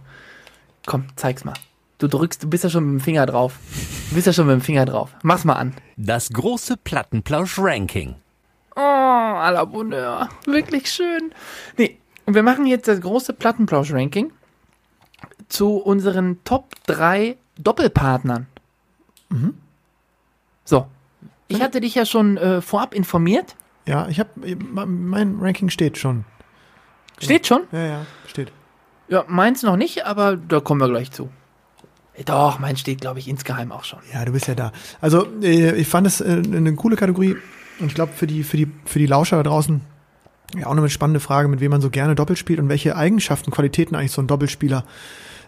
komm, zeig's mal. Du drückst, du bist ja schon mit dem Finger drauf. Du bist ja schon mit dem Finger drauf. Mach's mal an. Das große Plattenplausch-Ranking. Oh, à la Bonheur. Wirklich schön. Nee, und wir machen jetzt das große Plattenplausch-Ranking zu unseren Top 3 Doppelpartnern. So. Ich hatte dich ja schon äh, vorab informiert. Ja, ich habe, mein Ranking steht schon. Steht schon? Ja, ja, steht. Ja, meins noch nicht, aber da kommen wir gleich zu. Äh, Doch, meins steht, glaube ich, insgeheim auch schon. Ja, du bist ja da. Also, äh, ich fand es äh, eine coole Kategorie und ich glaube, für die, für, die, für die Lauscher da draußen ja auch noch eine spannende Frage, mit wem man so gerne doppelt spielt und welche Eigenschaften, Qualitäten eigentlich so ein Doppelspieler,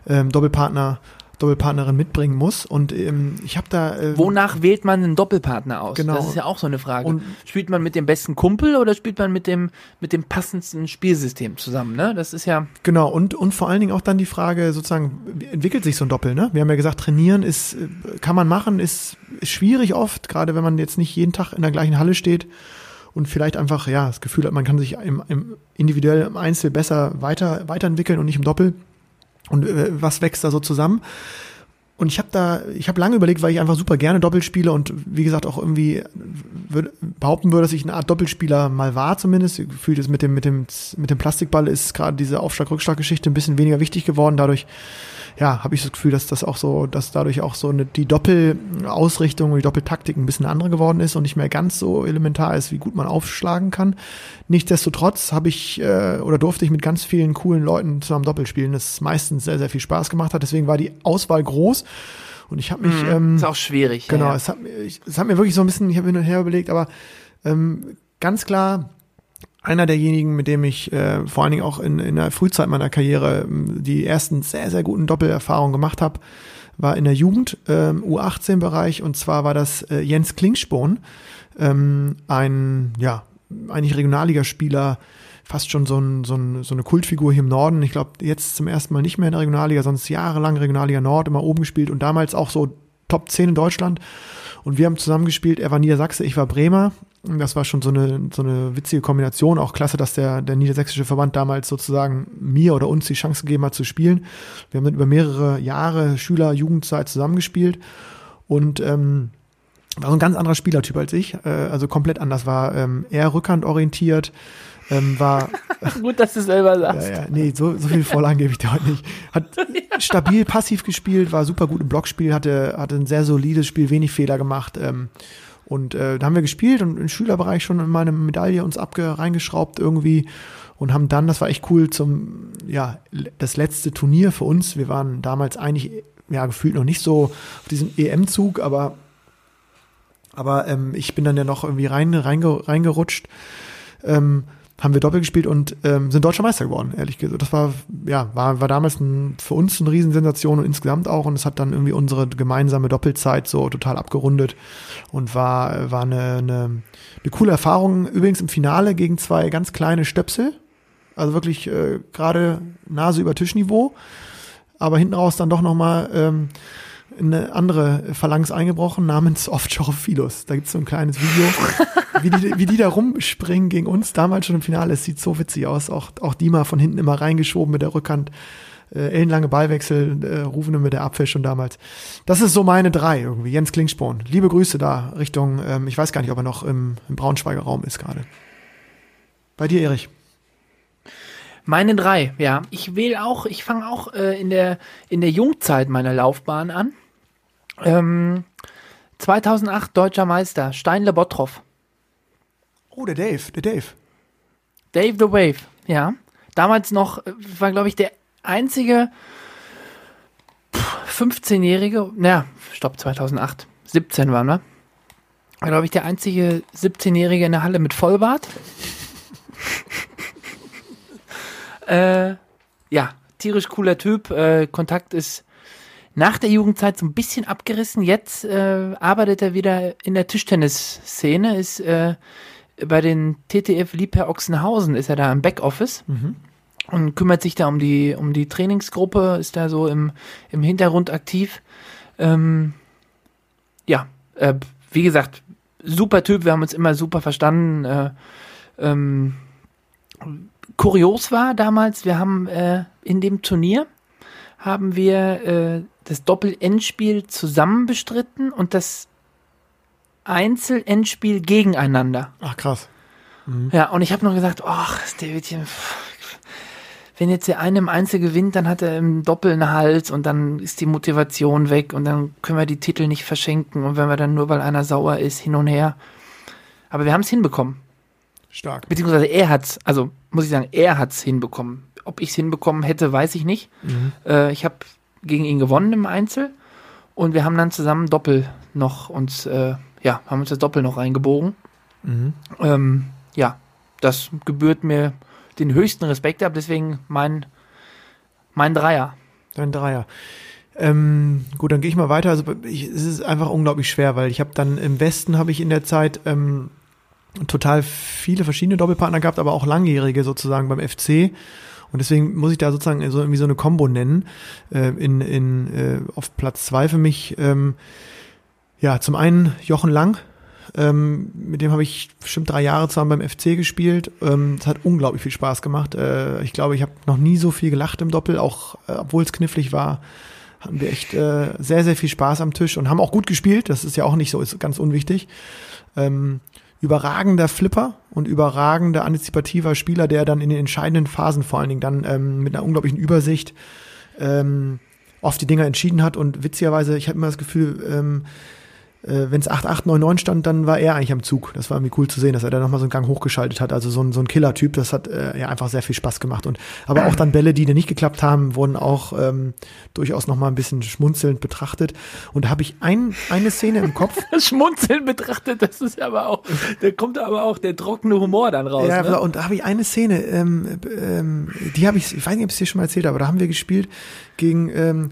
ähm, Doppelpartner, Doppelpartnerin mitbringen muss. Und ähm, ich habe da. Äh, Wonach wählt man einen Doppelpartner aus? Genau. Das ist ja auch so eine Frage. Und- spielt man mit dem besten Kumpel oder spielt man mit dem, mit dem passendsten Spielsystem zusammen? Ne? Das ist ja. Genau, und, und vor allen Dingen auch dann die Frage, sozusagen, wie entwickelt sich so ein Doppel, ne? Wir haben ja gesagt, trainieren ist, äh, kann man machen, ist, ist schwierig oft, gerade wenn man jetzt nicht jeden Tag in der gleichen Halle steht und vielleicht einfach, ja, das Gefühl hat, man kann sich im, im individuell im Einzel besser weiter, weiterentwickeln und nicht im Doppel. Und äh, was wächst da so zusammen? Und ich habe da, ich habe lange überlegt, weil ich einfach super gerne Doppel spiele und wie gesagt auch irgendwie würd, behaupten würde, dass ich eine Art Doppelspieler mal war zumindest. Gefühlt ist mit dem, mit dem, mit dem Plastikball ist gerade diese Aufschlag-Rückschlag-Geschichte ein bisschen weniger wichtig geworden. Dadurch, ja, habe ich das Gefühl, dass das auch so, dass dadurch auch so eine, die Doppelausrichtung und die Doppeltaktik ein bisschen andere geworden ist und nicht mehr ganz so elementar ist, wie gut man aufschlagen kann. Nichtsdestotrotz habe ich äh, oder durfte ich mit ganz vielen coolen Leuten zusammen Doppel spielen, das meistens sehr, sehr viel Spaß gemacht hat. Deswegen war die Auswahl groß und ich habe mich ähm, Ist auch schwierig. Genau, Ja. Es, hat, mir- ich, es hat mir wirklich so ein bisschen, ich habe hin und her überlegt, aber ähm, ganz klar, einer derjenigen, mit dem ich äh, vor allen Dingen auch in, in der Frühzeit meiner Karriere ähm, die ersten sehr, sehr guten Doppelerfahrungen gemacht habe, war in der Jugend, ähm, U18-Bereich, und zwar war das äh, Jens Klingsporn, ähm, ein, ja, eigentlich Regionalligaspieler, fast schon so, ein, so, ein, so eine Kultfigur hier im Norden. Ich glaube, jetzt zum ersten Mal nicht mehr in der Regionalliga, sonst jahrelang Regionalliga Nord, immer oben gespielt und damals auch so Top 10 in Deutschland. Und wir haben zusammen gespielt, er war Niedersachse, ich war Bremer. Das war schon so eine, so eine witzige Kombination. Auch klasse, dass der, der niedersächsische Verband damals sozusagen mir oder uns die Chance gegeben hat zu spielen. Wir haben dann über mehrere Jahre Schüler, Jugendzeit zusammengespielt. Und ähm, war so ein ganz anderer Spielertyp als ich. Äh, also komplett anders. War ähm, eher rückhandorientiert. Ähm, war Gut, dass du selber sagst. ja, ja, nee, so, so viel Vorlagen gebe ich dir heute nicht. Hat stabil passiv gespielt, war super gut im Blockspiel, hatte, hatte ein sehr solides Spiel, wenig Fehler gemacht. Ähm, und äh, da haben wir gespielt und im Schülerbereich schon in meine Medaille uns abge reingeschraubt irgendwie und haben dann, das war echt cool, zum, ja, das letzte Turnier für uns. Wir waren damals eigentlich, ja, gefühlt noch nicht so auf diesem EM-Zug, aber, aber ähm, ich bin dann ja noch irgendwie rein, reinge, reingerutscht. Ähm, haben wir doppelt gespielt und ähm, sind deutscher Meister geworden, ehrlich gesagt. Das war, ja, war, war damals ein, für uns eine Riesensensation und insgesamt auch. Und es hat dann irgendwie unsere gemeinsame Doppelzeit so total abgerundet und war, war eine, eine, eine coole Erfahrung. Übrigens im Finale gegen zwei ganz kleine Stöpsel. Also wirklich äh, gerade Nase über Tischniveau. Aber hinten raus dann doch nochmal ähm, eine andere Phalanx eingebrochen namens Offshore Philos. Da gibt's so ein kleines Video, wie die, wie die da rumspringen gegen uns. Damals schon im Finale. Es sieht so witzig aus. Auch, auch die mal von hinten immer reingeschoben mit der Rückhand. Äh, ellenlange Ballwechsel, äh, Rufende mit der Abwehr schon damals. Das ist so meine drei irgendwie. Jens Klingsporn. Liebe Grüße da Richtung, ähm, ich weiß gar nicht, ob er noch im, im Braunschweiger Raum ist gerade. Bei dir, Erich. Meine drei, ja. Ich wähle auch, ich fange auch äh, in, der, in der Jungzeit meiner Laufbahn an. Ähm, 2008 deutscher Meister, Steinle Bottroff. Oh, der Dave, der Dave. Dave the Wave, ja. Damals noch, äh, war glaube ich der einzige pff, 15-jährige, naja, stopp, 2008, 17 waren wir. War glaube ich der einzige 17-jährige in der Halle mit Vollbart. äh, ja, tierisch cooler Typ. Äh, Kontakt ist nach der Jugendzeit so ein bisschen abgerissen. Jetzt äh, arbeitet er wieder in der Tischtennisszene, ist äh, bei den TTF Liebherr Ochsenhausen, ist er da im Backoffice und kümmert sich da um die, um die Trainingsgruppe, ist da so im, im Hintergrund aktiv. Ähm, ja, äh, wie gesagt, super Typ, wir haben uns immer super verstanden. Äh, ähm, kurios war damals, wir haben äh, in dem Turnier haben wir äh, das Doppel-Endspiel zusammen bestritten und das Einzel-Endspiel gegeneinander. Ach, krass. Ja, und ich habe noch gesagt, ach, Davidchen, wenn jetzt der eine im Einzel gewinnt, dann hat er im Doppel einen Hals und dann ist die Motivation weg und dann können wir die Titel nicht verschenken und wenn wir dann nur, weil einer sauer ist, hin und her. Aber wir haben es hinbekommen. Stark. Beziehungsweise er hat's, also muss ich sagen, er hat's hinbekommen. Ob ich es hinbekommen hätte, weiß ich nicht. Äh, ich habe gegen ihn gewonnen im Einzel und wir haben dann zusammen Doppel noch uns, äh, ja, haben uns das Doppel noch reingebogen. Ähm, ja, das gebührt mir den höchsten Respekt ab, deswegen mein, mein Dreier. Dein Dreier. Ähm, gut, dann gehe ich mal weiter. Also ich, es ist einfach unglaublich schwer, weil ich habe dann im Westen habe ich in der Zeit ähm, total viele verschiedene Doppelpartner gehabt, aber auch langjährige sozusagen beim FC. Und deswegen muss ich da sozusagen so irgendwie so eine Combo nennen. Äh, in, in, äh, auf Platz zwei für mich. Ähm, ja, zum einen Jochen Lang. Ähm, mit dem habe ich bestimmt drei Jahre zusammen beim FC gespielt. Ähm, es hat unglaublich viel Spaß gemacht. Äh, ich glaube, ich habe noch nie so viel gelacht im Doppel, auch äh, obwohl es knifflig war. Hatten wir echt äh, sehr, sehr viel Spaß am Tisch und haben auch gut gespielt. Das ist ja auch nicht so, ist ganz unwichtig. Ähm, überragender Flipper und überragender antizipativer Spieler, der dann in den entscheidenden Phasen vor allen Dingen dann ähm, mit einer unglaublichen Übersicht ähm, oft die Dinger entschieden hat. Und witzigerweise, ich habe immer das Gefühl, ähm, äh, wenn es 8-8-9-9 stand, dann war er eigentlich am Zug. Das war irgendwie cool zu sehen, dass er da nochmal so einen Gang hochgeschaltet hat. Also so ein, so ein Killer-Typ, das hat äh, ja einfach sehr viel Spaß gemacht. Und aber auch dann Bälle, die nicht geklappt haben, wurden auch ähm, durchaus nochmal ein bisschen schmunzelnd betrachtet. Und da habe ich ein, eine Szene im Kopf. Das Schmunzeln betrachtet, das ist aber auch, da kommt aber auch der trockene Humor dann raus. Ja, ne? und da habe ich eine Szene, ähm, ähm, die habe ich, ich weiß nicht, ob ich es dir schon mal erzählt habe, aber da haben wir gespielt gegen ähm,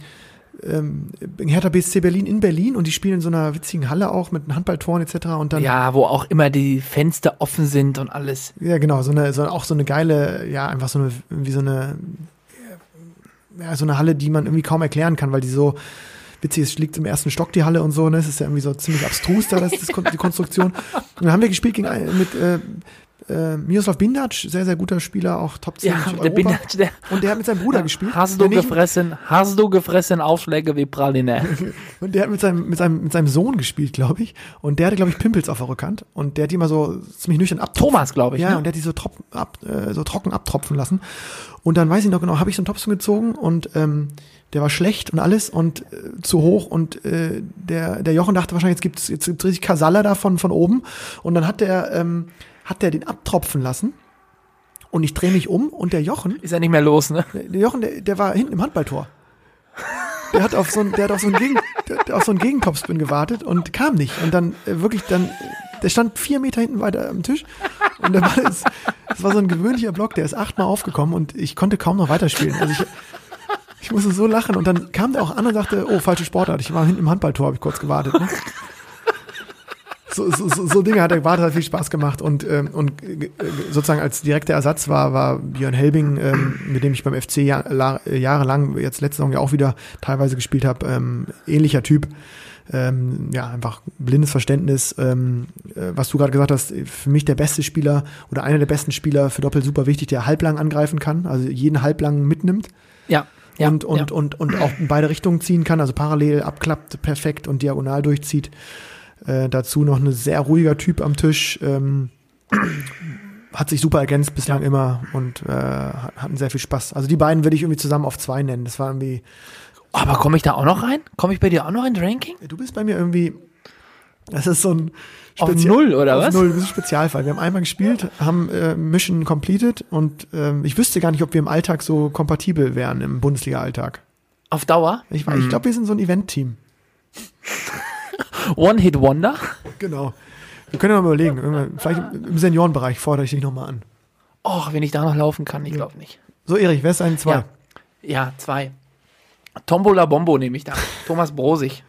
ähm, Hertha BSC Berlin in Berlin und die spielen in so einer witzigen Halle auch mit Handballtoren etc. Und dann ja, wo auch immer die Fenster offen sind und alles. Ja, genau, so eine, so, auch so eine geile, ja, einfach so eine, wie so eine, ja, so eine Halle, die man irgendwie kaum erklären kann, weil die so witzig ist, liegt im ersten Stock die Halle und so, ne, es ist ja irgendwie so ziemlich abstrus da, das, das, die Konstruktion. Und dann haben wir gespielt gegen, mit, äh, äh, Miroslav Bindac, sehr, sehr guter Spieler, auch Top 10 Ja, Europa. der Bindac, der- und der hat mit seinem Bruder gespielt. Hast du gefressen, hast du gefressen Aufschläge wie Praline. Und der hat mit seinem, mit seinem, mit seinem Sohn gespielt, glaube ich. Und der hatte, glaube ich, Pimpels auf der Rückhand. Und der hat die immer so ziemlich nüchtern abtropfen. Thomas, glaube ich. Ja, ne? und der hat die so, trop, ab, äh, so trocken abtropfen lassen. Und dann weiß ich noch genau, habe ich so einen Topfen gezogen und ähm, der war schlecht und alles und äh, zu hoch und äh, der, der Jochen dachte wahrscheinlich, jetzt gibt's jetzt gibt's richtig Kasala da von, von oben. Und dann hat der, ähm, hat der den abtropfen lassen. Und ich drehe mich um und der Jochen, Ist ja nicht mehr los, ne? der Jochen, der, der war hinten im Handballtor. Der hat auf so ein, der hat auf so einen Gegen, der auf so einen Gegentopspin gewartet und kam nicht. Und dann äh, wirklich dann, der stand vier Meter hinten weiter am Tisch. Und da war das, das war so ein gewöhnlicher Block, der ist achtmal aufgekommen und ich konnte kaum noch weiterspielen. Also ich, ich musste so lachen und dann kam der auch an und sagte, oh, falsche Sportart. Ich war hinten im Handballtor, habe ich kurz gewartet. Ne? So, so, so, so Dinge hat er gewartet, hat viel Spaß gemacht und, ähm, und äh, sozusagen als direkter Ersatz war, war Björn Helbing, ähm, mit dem ich beim FC ja, la, jahrelang, jetzt letzte Saison ja auch wieder teilweise gespielt habe, ähm, ähnlicher Typ. Ähm, ja, einfach blindes Verständnis. Ähm, äh, was du gerade gesagt hast, für mich der beste Spieler oder einer der besten Spieler für Doppel super wichtig, der halblang angreifen kann, also jeden halblang mitnimmt Ja. ja und, und, ja. und, und auch in beide Richtungen ziehen kann, also parallel abklappt, perfekt und diagonal durchzieht. Äh, dazu noch ein sehr ruhiger Typ am Tisch. Ähm, hat sich super ergänzt bislang immer und äh, hatten sehr viel Spaß. Also die beiden würde ich irgendwie zusammen auf zwei nennen. Das war irgendwie. Aber komme ich da auch noch rein? Komme ich bei dir auch noch ins Ranking? Du bist bei mir irgendwie. Das ist so ein Auf Null, oder auf was? Null, das ist ein Spezialfall. Wir haben einmal gespielt, haben äh, Mission completed und ähm, ich wüsste gar nicht, ob wir im Alltag so kompatibel wären im Bundesliga-Alltag. Auf Dauer? Ich, ich glaube, wir sind so ein Event-Team. One-Hit-Wonder? Genau. Wir können ja mal überlegen. Vielleicht im Seniorenbereich fordere ich dich nochmal an. Och, wenn ich da noch laufen kann, ich glaube nicht. So, Erich, wer ist ein zwei? Ja. Ja, zwei. Tombola Bombo nehme ich da. Thomas Brosig.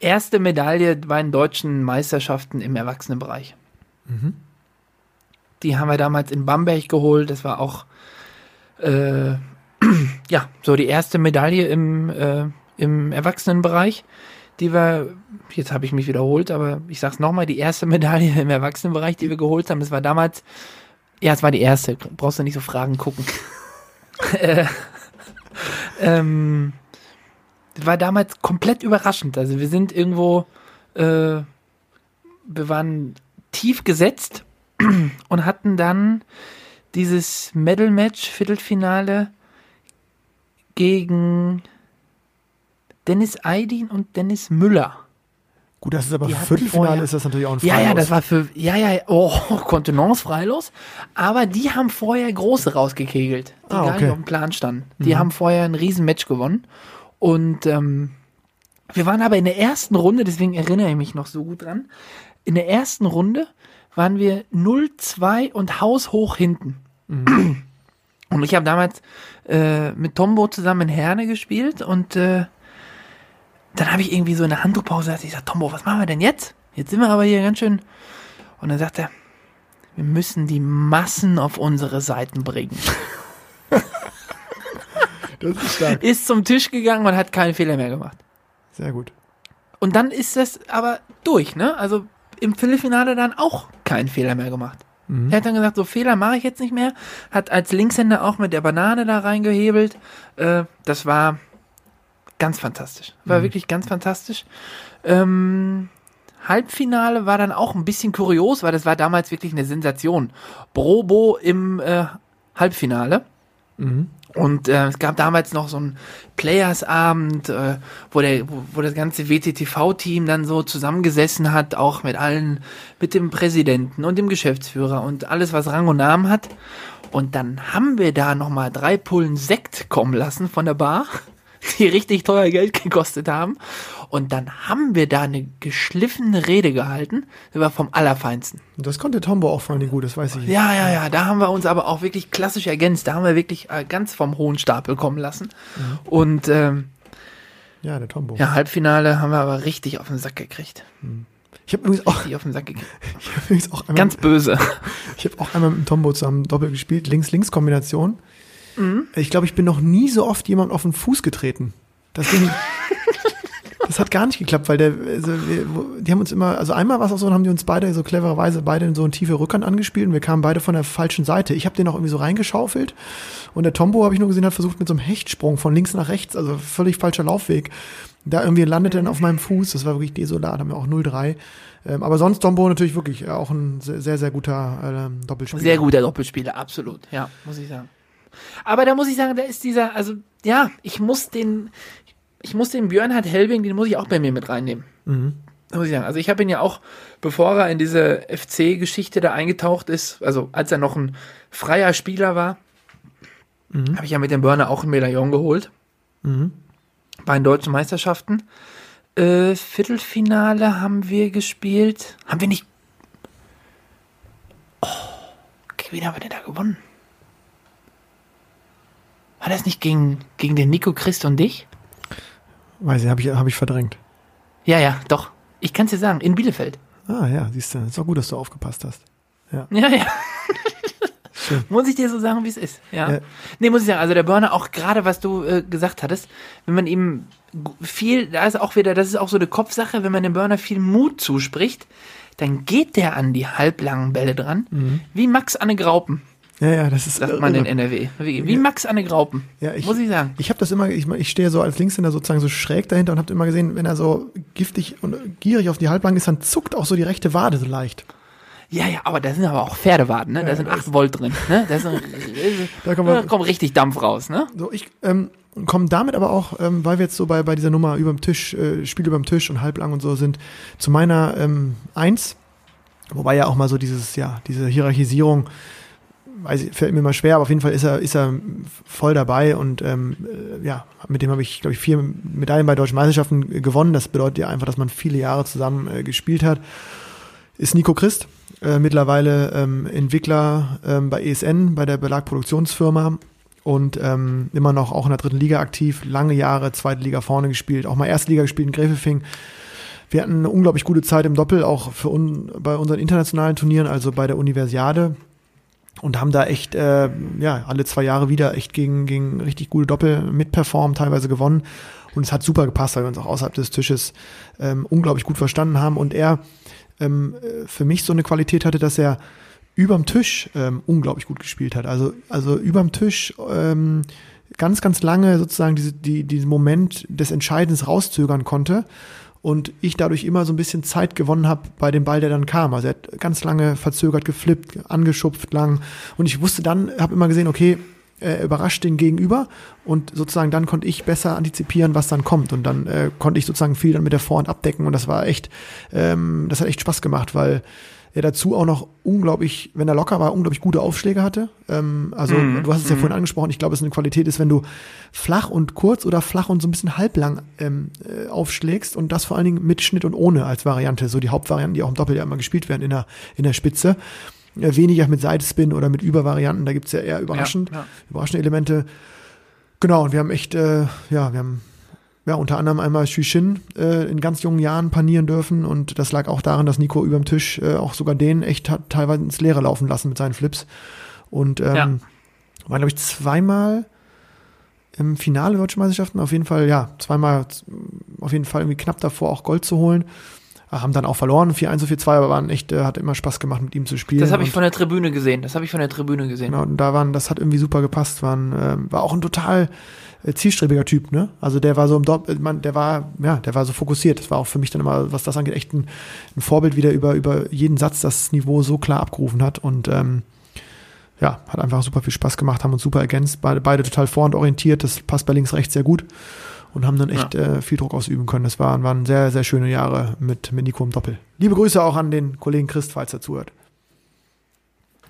Erste Medaille bei den deutschen Meisterschaften im Erwachsenenbereich. Die haben wir damals in Bamberg geholt. Das war auch äh, ja so die erste Medaille im, äh, im Erwachsenenbereich. Die wir, jetzt habe ich mich wiederholt, aber ich sag's nochmal, die erste Medaille im Erwachsenenbereich, die wir geholt haben, das war damals, ja, es war die erste, brauchst du nicht so Fragen gucken. äh, ähm, das war damals komplett überraschend. Also wir sind irgendwo, äh, wir waren tief gesetzt und hatten dann dieses Medal-Match, Viertelfinale gegen Dennis Aydin und Dennis Müller. Gut, das ist aber Viertelfinale ist das natürlich auch ein Ja, ja, Freilos. das war für, ja, ja, oh, Kontenance freilos. Aber die haben vorher große rausgekegelt, die Ah, gar okay. nicht auf dem Plan standen. Die haben vorher ein Riesenmatch gewonnen. Und ähm, wir waren aber in der ersten Runde, deswegen erinnere ich mich noch so gut dran. In der ersten Runde waren wir 0-2 und haushoch hinten. Und ich habe damals äh, mit Tombo zusammen in Herne gespielt und äh, dann habe ich irgendwie so in der Handtuchpause ich sag, Tombo, was machen wir denn jetzt? Jetzt sind wir aber hier ganz schön. Und dann sagt er, wir müssen die Massen auf unsere Seiten bringen. Das ist stark. Ist zum Tisch gegangen und hat keinen Fehler mehr gemacht. Sehr gut. Und dann ist das aber durch, ne? Also im Viertelfinale dann auch keinen Fehler mehr gemacht. Er hat dann gesagt, so Fehler mache ich jetzt nicht mehr. Hat als Linkshänder auch mit der Banane da reingehebelt. Äh, das war ganz fantastisch. War wirklich ganz fantastisch. Ähm, Halbfinale war dann auch ein bisschen kurios, weil das war damals wirklich eine Sensation. Brobo im äh, Halbfinale. Und äh, es gab damals noch so einen Players-Abend, äh, wo, der, wo, wo das ganze WTTV-Team dann so zusammengesessen hat, auch mit allen, mit dem Präsidenten und dem Geschäftsführer und alles, was Rang und Namen hat. Und dann haben wir da nochmal drei Pullen Sekt kommen lassen von der Bar, die richtig teuer Geld gekostet haben. Und dann haben wir da eine geschliffene Rede gehalten, die war vom Allerfeinsten. Das konnte Tombo auch vor allem gut, das weiß ich. Ja, ja, ja, da haben wir uns aber auch wirklich klassisch ergänzt. Da haben wir wirklich äh, ganz vom hohen Stapel kommen lassen. Und ähm, Ja, der Tombo. ja, Halbfinale haben wir aber richtig auf den Sack gekriegt. Ich habe übrigens auch, Richtig auf den Sack gekriegt. ich hab übrigens auch einmal, Ganz böse. ich habe auch einmal mit dem Tombo zusammen Doppel gespielt, Links-Links-Kombination. Mhm. Ich glaube, ich bin noch nie so oft jemand auf den Fuß getreten. Das Ding, das hat gar nicht geklappt, weil der, also wir, die haben uns immer, also einmal war es auch so, dann haben die uns beide so clevererweise beide in so eine tiefe Rückhand angespielt und wir kamen beide von der falschen Seite. Ich habe den auch irgendwie so reingeschaufelt und der Tombo, habe ich nur gesehen, hat versucht mit so einem Hechtsprung von links nach rechts, also völlig falscher Laufweg. Da irgendwie landete er dann auf meinem Fuß, das war wirklich desolat, haben wir auch 0-3. Ähm, aber sonst Tombo natürlich wirklich äh, auch ein sehr, sehr, guter ähm, Doppelspieler. Sehr guter Doppelspieler, absolut. Ja, muss ich sagen. Aber da muss ich sagen, da ist dieser, also ja, ich muss den, ich muss den Björnhard Helbing, den muss ich auch bei mir mit reinnehmen. Da muss ich sagen. Also ich habe ihn ja auch, bevor er in diese FC-Geschichte da eingetaucht ist, also als er noch ein freier Spieler war, habe ich ja mit dem Burner auch ein Medaillon geholt. Bei den deutschen Meisterschaften. Äh, Viertelfinale haben wir gespielt. Haben wir nicht. Oh, wen haben wir denn da gewonnen? War das nicht gegen, gegen den Nico Christ und dich? Weiß ich, habe ich, hab ich verdrängt. Ja, ja, doch. Ich kann es dir sagen, in Bielefeld. Ah ja, siehst du, ist auch gut, dass du aufgepasst hast. Ja, ja. Schön. muss ich dir so sagen, wie es ist. Ja. Ja. Nee, muss ich sagen, also der Burner auch gerade, was du äh, gesagt hattest, wenn man ihm viel, da ist auch wieder, das ist auch so eine Kopfsache, wenn man dem Burner viel Mut zuspricht, dann geht der an die halblangen Bälle dran, Mhm. wie Max Anne Graupen, Ja, ja, das ist sagt man in. NRW. Wie, wie Max Anne Graupen, Ja, ich, muss ich sagen. Ich habe das immer, ich, ich stehe so als Linkshänder sozusagen so schräg dahinter und habe immer gesehen, wenn er so giftig und gierig auf die Halbbank ist, dann zuckt auch so die rechte Wade so leicht. Ja, ja, aber da sind aber auch Pferdewarten, ne? Da sind 8 Volt drin, ne? Da, ein, Da wir- da kommt richtig Dampf raus, ne? So, ich ähm, komme damit aber auch, ähm, weil wir jetzt so bei, bei dieser Nummer überm Tisch, äh, Spiel überm Tisch und halblang und so sind, zu meiner ähm, Eins, wobei ja auch mal so dieses, ja, diese Hierarchisierung, weiß ich, fällt mir mal schwer, aber auf jeden Fall ist er, ist er voll dabei und ähm, äh, ja, mit dem habe ich, glaube ich, vier Medaillen bei deutschen Meisterschaften äh, gewonnen. Das bedeutet ja einfach, dass man viele Jahre zusammen äh, gespielt hat. Ist Nico Christ, äh, mittlerweile ähm, Entwickler ähm, bei ESN, bei der Belagproduktionsfirma und ähm, immer noch auch in der dritten Liga aktiv, lange Jahre zweite Liga vorne gespielt, auch mal erste Liga gespielt in Gräfelfing. Wir hatten eine unglaublich gute Zeit im Doppel, auch für un bei unseren internationalen Turnieren, also bei der Universiade. Und haben da echt, äh, ja, alle zwei Jahre wieder echt gegen, gegen richtig gute Doppel mitperformt, teilweise gewonnen. Und es hat super gepasst, weil wir uns auch außerhalb des Tisches ähm, unglaublich gut verstanden haben. Und er ähm, äh, für mich so eine Qualität hatte, dass er überm Tisch ähm, unglaublich gut gespielt hat. Also, also überm Tisch ähm, ganz, ganz lange sozusagen diese, die, diesen Moment des Entscheidens rauszögern konnte und ich dadurch immer so ein bisschen Zeit gewonnen habe bei dem Ball, der dann kam. Also er hat ganz lange verzögert, geflippt, angeschupft lang und ich wusste dann, habe immer gesehen, okay, er überrascht den Gegenüber und sozusagen dann konnte ich besser antizipieren, was dann kommt und dann äh, konnte ich sozusagen viel dann mit der Vorhand abdecken und das war echt, ähm, das hat echt Spaß gemacht, weil er dazu auch noch unglaublich, wenn er locker war, unglaublich gute Aufschläge hatte. Ähm, also Mhm. du hast es ja Mhm. vorhin angesprochen, ich glaube, es ist eine Qualität ist, wenn du flach und kurz oder flach und so ein bisschen halblang ähm, äh, aufschlägst und das vor allen Dingen mit Schnitt und ohne als Variante, so die Hauptvarianten, die auch im Doppel ja immer gespielt werden in der, in der Spitze. Äh, weniger mit Sidespin oder mit Übervarianten, da gibt's ja eher überraschend, Ja, ja. überraschende Elemente. Genau, und wir haben echt, äh, ja, wir haben ja, unter anderem einmal Xu äh, in ganz jungen Jahren panieren dürfen. Und das lag auch daran, dass Nico überm Tisch äh, auch sogar den echt hat teilweise ins Leere laufen lassen mit seinen Flips. Und ähm, Ja. war glaube ich zweimal im Finale der Deutschen Meisterschaften. Auf jeden Fall ja zweimal auf jeden Fall irgendwie knapp davor auch Gold zu holen haben dann auch verloren 4-1 und 4-2 aber waren echt äh, hat immer Spaß gemacht mit ihm zu spielen Das habe ich von der Tribüne gesehen. Das habe ich von der Tribüne gesehen. Genau, und da waren, das hat irgendwie super gepasst. Waren, ähm, war auch ein total äh, zielstrebiger Typ, ne? Also der war so im Doppel, man, der war, ja, der war so fokussiert. Das war auch für mich dann immer, was das angeht, echt ein, ein Vorbild wieder über, über jeden Satz das Niveau so klar abgerufen hat. Und ähm, ja, hat einfach super viel Spaß gemacht, haben uns super ergänzt, beide, beide total vorhandorientiert, das passt bei links, rechts sehr gut und haben dann echt äh, viel Druck ausüben können. Das waren, waren sehr, sehr schöne Jahre mit, mit Nico im Doppel. Liebe Grüße auch an den Kollegen Christ, falls er zuhört.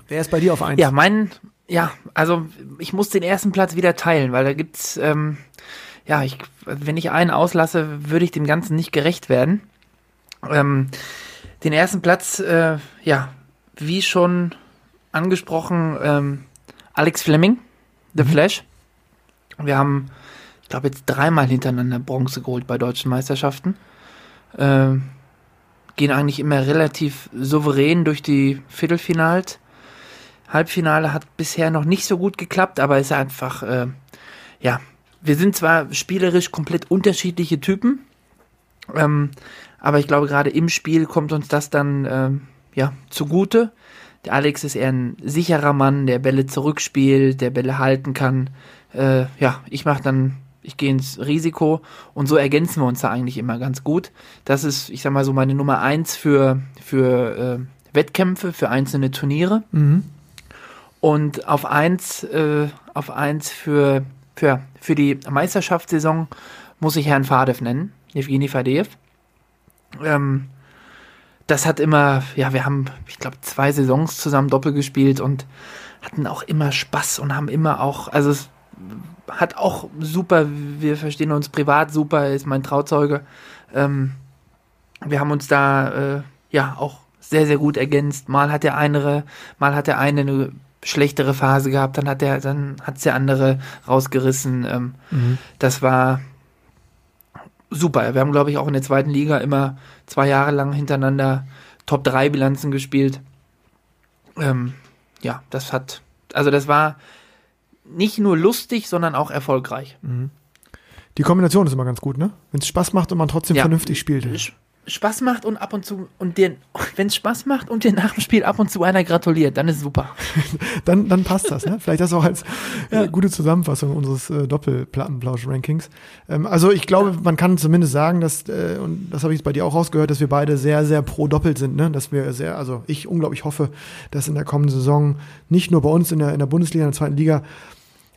Wer ist bei dir auf eins? Ja, mein, ja, also ich muss den ersten Platz wieder teilen, weil da gibt's, ähm, ja, ich, wenn ich einen auslasse, würde ich dem Ganzen nicht gerecht werden. Ähm, den ersten Platz, äh, ja, wie schon angesprochen, ähm, Alex Fleming, The Flash. Wir haben, glaube, jetzt dreimal hintereinander Bronze geholt bei deutschen Meisterschaften. Ähm, gehen eigentlich immer relativ souverän durch die Viertelfinals. Halbfinale hat bisher noch nicht so gut geklappt, aber ist einfach, äh, ja, wir sind zwar spielerisch komplett unterschiedliche Typen, ähm, aber ich glaube, gerade im Spiel kommt uns das dann, ähm, ja, zugute. Der Alex ist eher ein sicherer Mann, der Bälle zurückspielt, der Bälle halten kann. Äh, ja, ich mache dann, ich gehe ins Risiko und so ergänzen wir uns da eigentlich immer ganz gut. Das ist, ich sag mal so, meine Nummer eins für, für äh, Wettkämpfe, für einzelne Turniere. Mhm. Und auf eins, äh, auf eins für, für, für die Meisterschaftssaison muss ich Herrn Fadev nennen, Evgeny Fadev. Ähm, das hat immer, ja, wir haben, ich glaube, zwei Saisons zusammen Doppel gespielt und hatten auch immer Spaß und haben immer auch, also es hat auch super, wir verstehen uns privat super, er ist mein Trauzeuge. Ähm, wir haben uns da, äh, ja, auch sehr, sehr gut ergänzt. Mal hat der eine, mal hat der eine eine schlechtere Phase gehabt, dann hat der, dann hat's der andere rausgerissen. Ähm, Mhm. das war super. Wir haben, glaube ich, auch in der zweiten Liga immer zwei Jahre lang hintereinander Top 3 Bilanzen gespielt. Ähm, ja, das hat, also das war nicht nur lustig, sondern auch erfolgreich. Die Kombination ist immer ganz gut, ne? Wenn es Spaß macht und man trotzdem Ja. vernünftig spielt. Spaß macht und ab und zu und dir, wenn es Spaß macht und dir nach dem Spiel ab und zu einer gratuliert, dann ist super. dann, dann passt das. Ne? Vielleicht das auch als äh, gute Zusammenfassung unseres äh, Doppelplattenplausch-Rankings. Ähm, also ich glaube, man kann zumindest sagen, dass, äh, und das habe ich jetzt bei dir auch rausgehört, dass wir beide sehr, sehr pro Doppelt sind. Ne? Dass wir sehr, also ich unglaublich hoffe, dass in der kommenden Saison nicht nur bei uns in der, in der Bundesliga, in der zweiten Liga,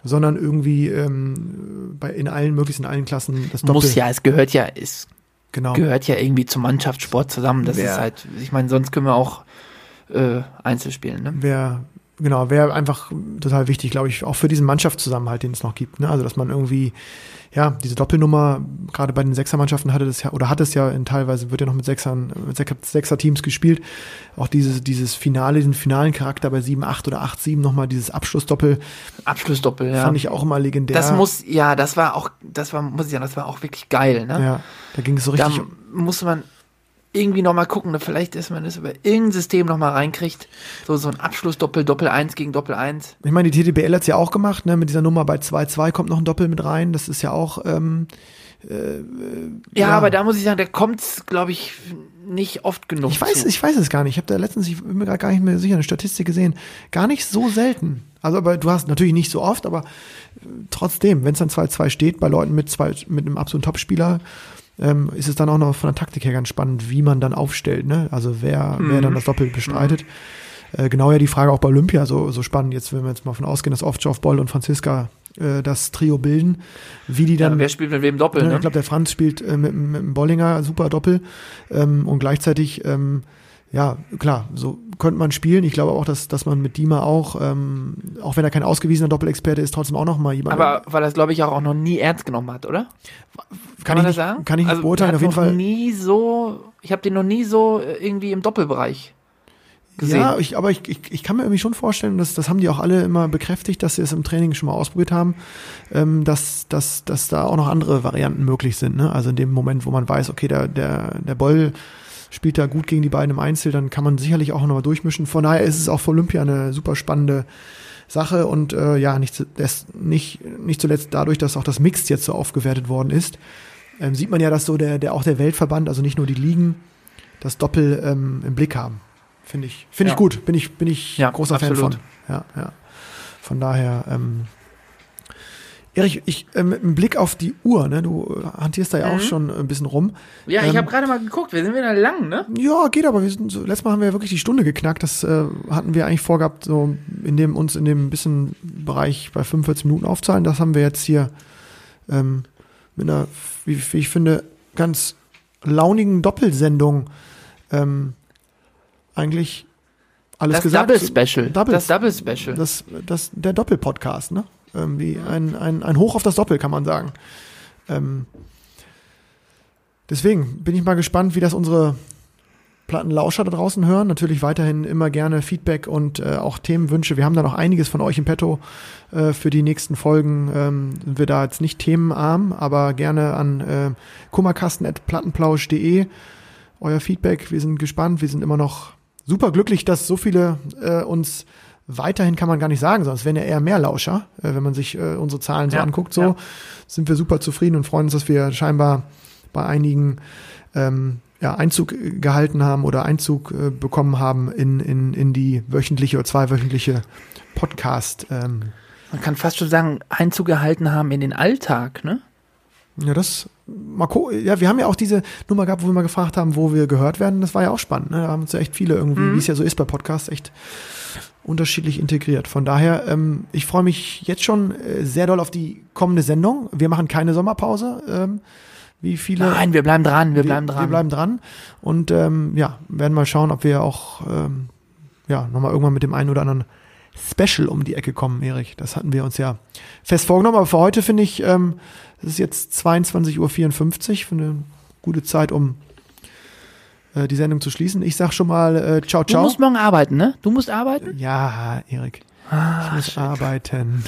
sondern irgendwie ähm, bei, in allen möglichen, in allen Klassen das Doppel. Muss ja, es gehört ja, es genau. gehört ja irgendwie zum Mannschaftssport zusammen. Das Wer- ist halt, ich meine, sonst können wir auch äh, Einzel spielen. Ne? wäre genau wäre einfach total wichtig, glaube ich, auch für diesen Mannschaftszusammenhalt, den es noch gibt. Ne? Also dass man irgendwie ja diese Doppelnummer gerade bei den Sechsermannschaften hatte das ja oder hat es ja in teilweise wird ja noch mit Sechsern mit Sech- Sechser-Teams gespielt. Auch dieses dieses Finale, diesen finalen Charakter bei 7-8 oder 8-7 nochmal dieses Abschlussdoppel Abschlussdoppel, ja. fand ich auch immer legendär. das muss, ja, das war auch, das war, muss ich sagen, das war auch wirklich geil, ne? ja, da ging es so da richtig. muss man irgendwie nochmal gucken, ne? vielleicht ist man das über irgendein System nochmal reinkriegt. So, so ein Abschlussdoppel, Doppel 1 gegen Doppel 1. Ich meine, die TTBL hat's ja auch gemacht, ne? Mit dieser Nummer bei 2-2 kommt noch ein Doppel mit rein. Das ist ja auch ähm, Ja, Ja. aber da muss ich sagen, da kommt's, glaube ich, nicht oft genug. Ich weiß, zu. ich weiß es gar nicht. Ich habe da letztens, ich bin mir gerade gar nicht mehr sicher, eine Statistik gesehen. Gar nicht so selten. Also, aber du hast natürlich nicht so oft, aber äh, trotzdem, wenn es dann 2-2 steht bei Leuten mit zwei, mit einem absoluten Topspieler, ähm, ist es dann auch noch von der Taktik her ganz spannend, wie man dann aufstellt, ne? Also wer, wer dann das Doppel bestreitet. Äh, genau ja die Frage auch bei Olympia so, so spannend. Jetzt, wenn wir jetzt mal von ausgehen, dass Ovtcharov, Boll und Franziska äh, das Trio bilden, wie die Ja, dann wer spielt mit wem Doppel, ja, ne? Ich glaube, der Franz spielt äh, mit, mit dem Bollinger super Doppel ähm, und gleichzeitig, ähm, ja, klar, so könnte man spielen. Ich glaube auch, dass, dass man mit Dima auch, ähm, auch wenn er kein ausgewiesener Doppelexperte ist, trotzdem auch noch mal jemand. aber weil er es, glaube ich, auch noch nie ernst genommen hat, oder? kann, man ich das nicht, sagen? kann ich nicht also, beurteilen. Auf jeden Fall. nie so, ich habe den noch nie so äh, irgendwie im Doppelbereich gesehen. Ja, ich, aber ich, ich, ich kann mir irgendwie schon vorstellen, dass das haben die auch alle immer bekräftigt, dass sie es im Training schon mal ausprobiert haben, ähm, dass, dass, dass da auch noch andere Varianten möglich sind. Ne? Also in dem Moment, wo man weiß, okay, der, der, der Boll spielt da gut gegen die beiden im Einzel, dann kann man sicherlich auch nochmal durchmischen. Von daher ist es auch für Olympia eine super spannende Sache und äh, ja, nicht, das, nicht, nicht zuletzt dadurch, dass auch das Mixed jetzt so aufgewertet worden ist, ähm, sieht man ja, dass so der, der auch der Weltverband, also nicht nur die Ligen, das Doppel ähm, im Blick haben. Finde ich, finde Ja. ich gut. Bin ich, bin ich Ja, großer Fan absolut. von. Ja, ja. Von daher, ähm, Erich, ich, ähm, mit einem Blick auf die Uhr, ne, du äh, hantierst da ja auch schon ein bisschen rum. ja, ich ähm, habe gerade mal geguckt, wir sind wieder lang, ne? Ja, geht aber. Wir sind so, letztes Mal haben wir ja wirklich die Stunde geknackt. Das äh, hatten wir eigentlich vorgehabt, so in dem uns in dem bisschen Bereich bei 45 Minuten aufzahlen. Das haben wir jetzt hier ähm, mit einer, wie, wie ich finde, ganz launigen Doppelsendung ähm, eigentlich alles Das gesagt. Double Special. Doubles. Das Double Special. Das, das, der Doppelpodcast, ne? Irgendwie ein, ein, ein Hoch auf das Doppel, kann man sagen. Ähm, deswegen bin ich mal gespannt, wie das unsere Plattenlauscher da draußen hören. Natürlich weiterhin immer gerne Feedback und äh, auch Themenwünsche. Wir haben da noch einiges von euch im Petto äh, für die nächsten Folgen. Ähm, sind wir da jetzt nicht themenarm, aber gerne an äh, kummerkasten.plattenplausch.de euer Feedback. Wir sind gespannt. Wir sind immer noch super glücklich, dass so viele äh, uns weiterhin kann man gar nicht sagen, sonst wären ja eher mehr Lauscher, äh, wenn man sich äh, unsere Zahlen so Ja, anguckt. So ja. sind wir super zufrieden und freuen uns, dass wir scheinbar bei einigen ähm, ja, Einzug äh, gehalten haben oder Einzug äh, bekommen haben in, in, in die wöchentliche oder zweiwöchentliche Podcast. Ähm, Man kann fast schon sagen, Einzug gehalten haben in den Alltag, ne? Ja, das, gu- ja, wir haben ja auch diese Nummer gehabt, wo wir mal gefragt haben, wo wir gehört werden. Das war ja auch spannend. Ne? Da haben uns ja echt viele irgendwie, wie es ja so ist bei Podcasts, echt unterschiedlich integriert. Von daher, ähm, ich freue mich jetzt schon äh, sehr doll auf die kommende Sendung. Wir machen keine Sommerpause, ähm, wie viele. Nein, wir bleiben dran, wir bleiben Wir dran. bleiben dran. Und ähm, ja, werden mal schauen, ob wir auch ähm, ja, nochmal irgendwann mit dem einen oder anderen Special um die Ecke kommen, Erik. Das hatten wir uns ja fest vorgenommen. Aber für heute finde ich, ähm, es ist jetzt 22.54 Uhr, finde eine gute Zeit, um äh, die Sendung zu schließen. Ich sag schon mal äh, ciao, Du ciao. musst morgen arbeiten, ne? Du musst arbeiten? Ja, Erik. Ah, Ich muss arbeiten.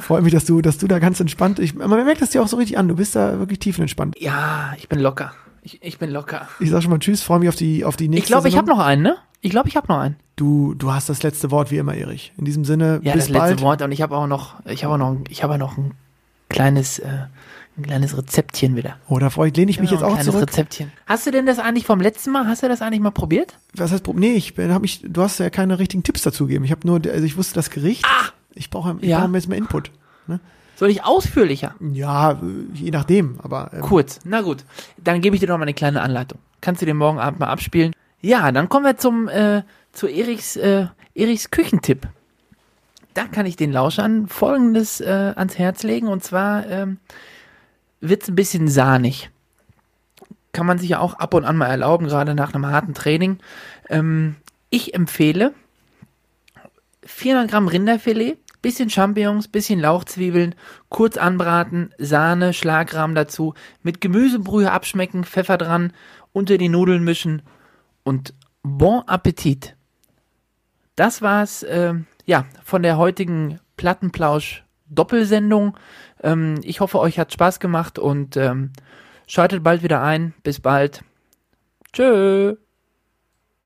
Freut mich, dass du, dass du da ganz entspannt. Ich, man merkt das dir auch so richtig an. Du bist da wirklich tiefenentspannt. Ja, ich bin locker. Ich, ich bin locker. Ich sag schon mal Tschüss, freue mich auf die, auf die nächste Ich glaube, ich habe noch einen, ne? Ich glaube, ich habe noch einen. Du, du hast das letzte Wort wie immer, Erich. In diesem Sinne, Ja, bis das letzte bald. Wort. Und ich habe auch noch, ich habe auch noch, ich habe noch ein kleines, äh, Ein kleines Rezeptchen wieder. Oh, da freue ich, lehne ich mich Ja, jetzt ein auch kleines zurück. Rezeptchen. Hast du denn das eigentlich vom letzten Mal, hast du das eigentlich mal probiert? Was heißt, nee, ich bin- hab mich, du hast ja keine richtigen Tipps dazu gegeben. Ich habe nur, also ich wusste das Gericht. Ich brauche ich Ja. brauche jetzt mal Input. Ne? Soll ich ausführlicher? Ja, äh, je nachdem, aber ähm, Kurz. Na gut. Dann gebe ich dir noch mal eine kleine Anleitung. Kannst du dir morgen Abend mal abspielen? Ja, dann kommen wir zum, äh, zu Eriks, äh, Eriks Küchentipp. Da kann ich den Lauschern folgendes äh, ans Herz legen und zwar ähm, wird's ein bisschen sahnig. Kann man sich ja auch ab und an mal erlauben, gerade nach einem harten Training. Ähm, ich empfehle 400 Gramm Rinderfilet, bisschen Champignons, bisschen Lauchzwiebeln, kurz anbraten, Sahne, Schlagrahm dazu, mit Gemüsebrühe abschmecken, Pfeffer dran, unter die Nudeln mischen und bon Appetit. Das war's, ähm, ja, von der heutigen Plattenplausch Doppelsendung. Ähm, ich hoffe, euch hat Spaß gemacht und ähm, schaltet bald wieder ein. Bis bald. Tschö.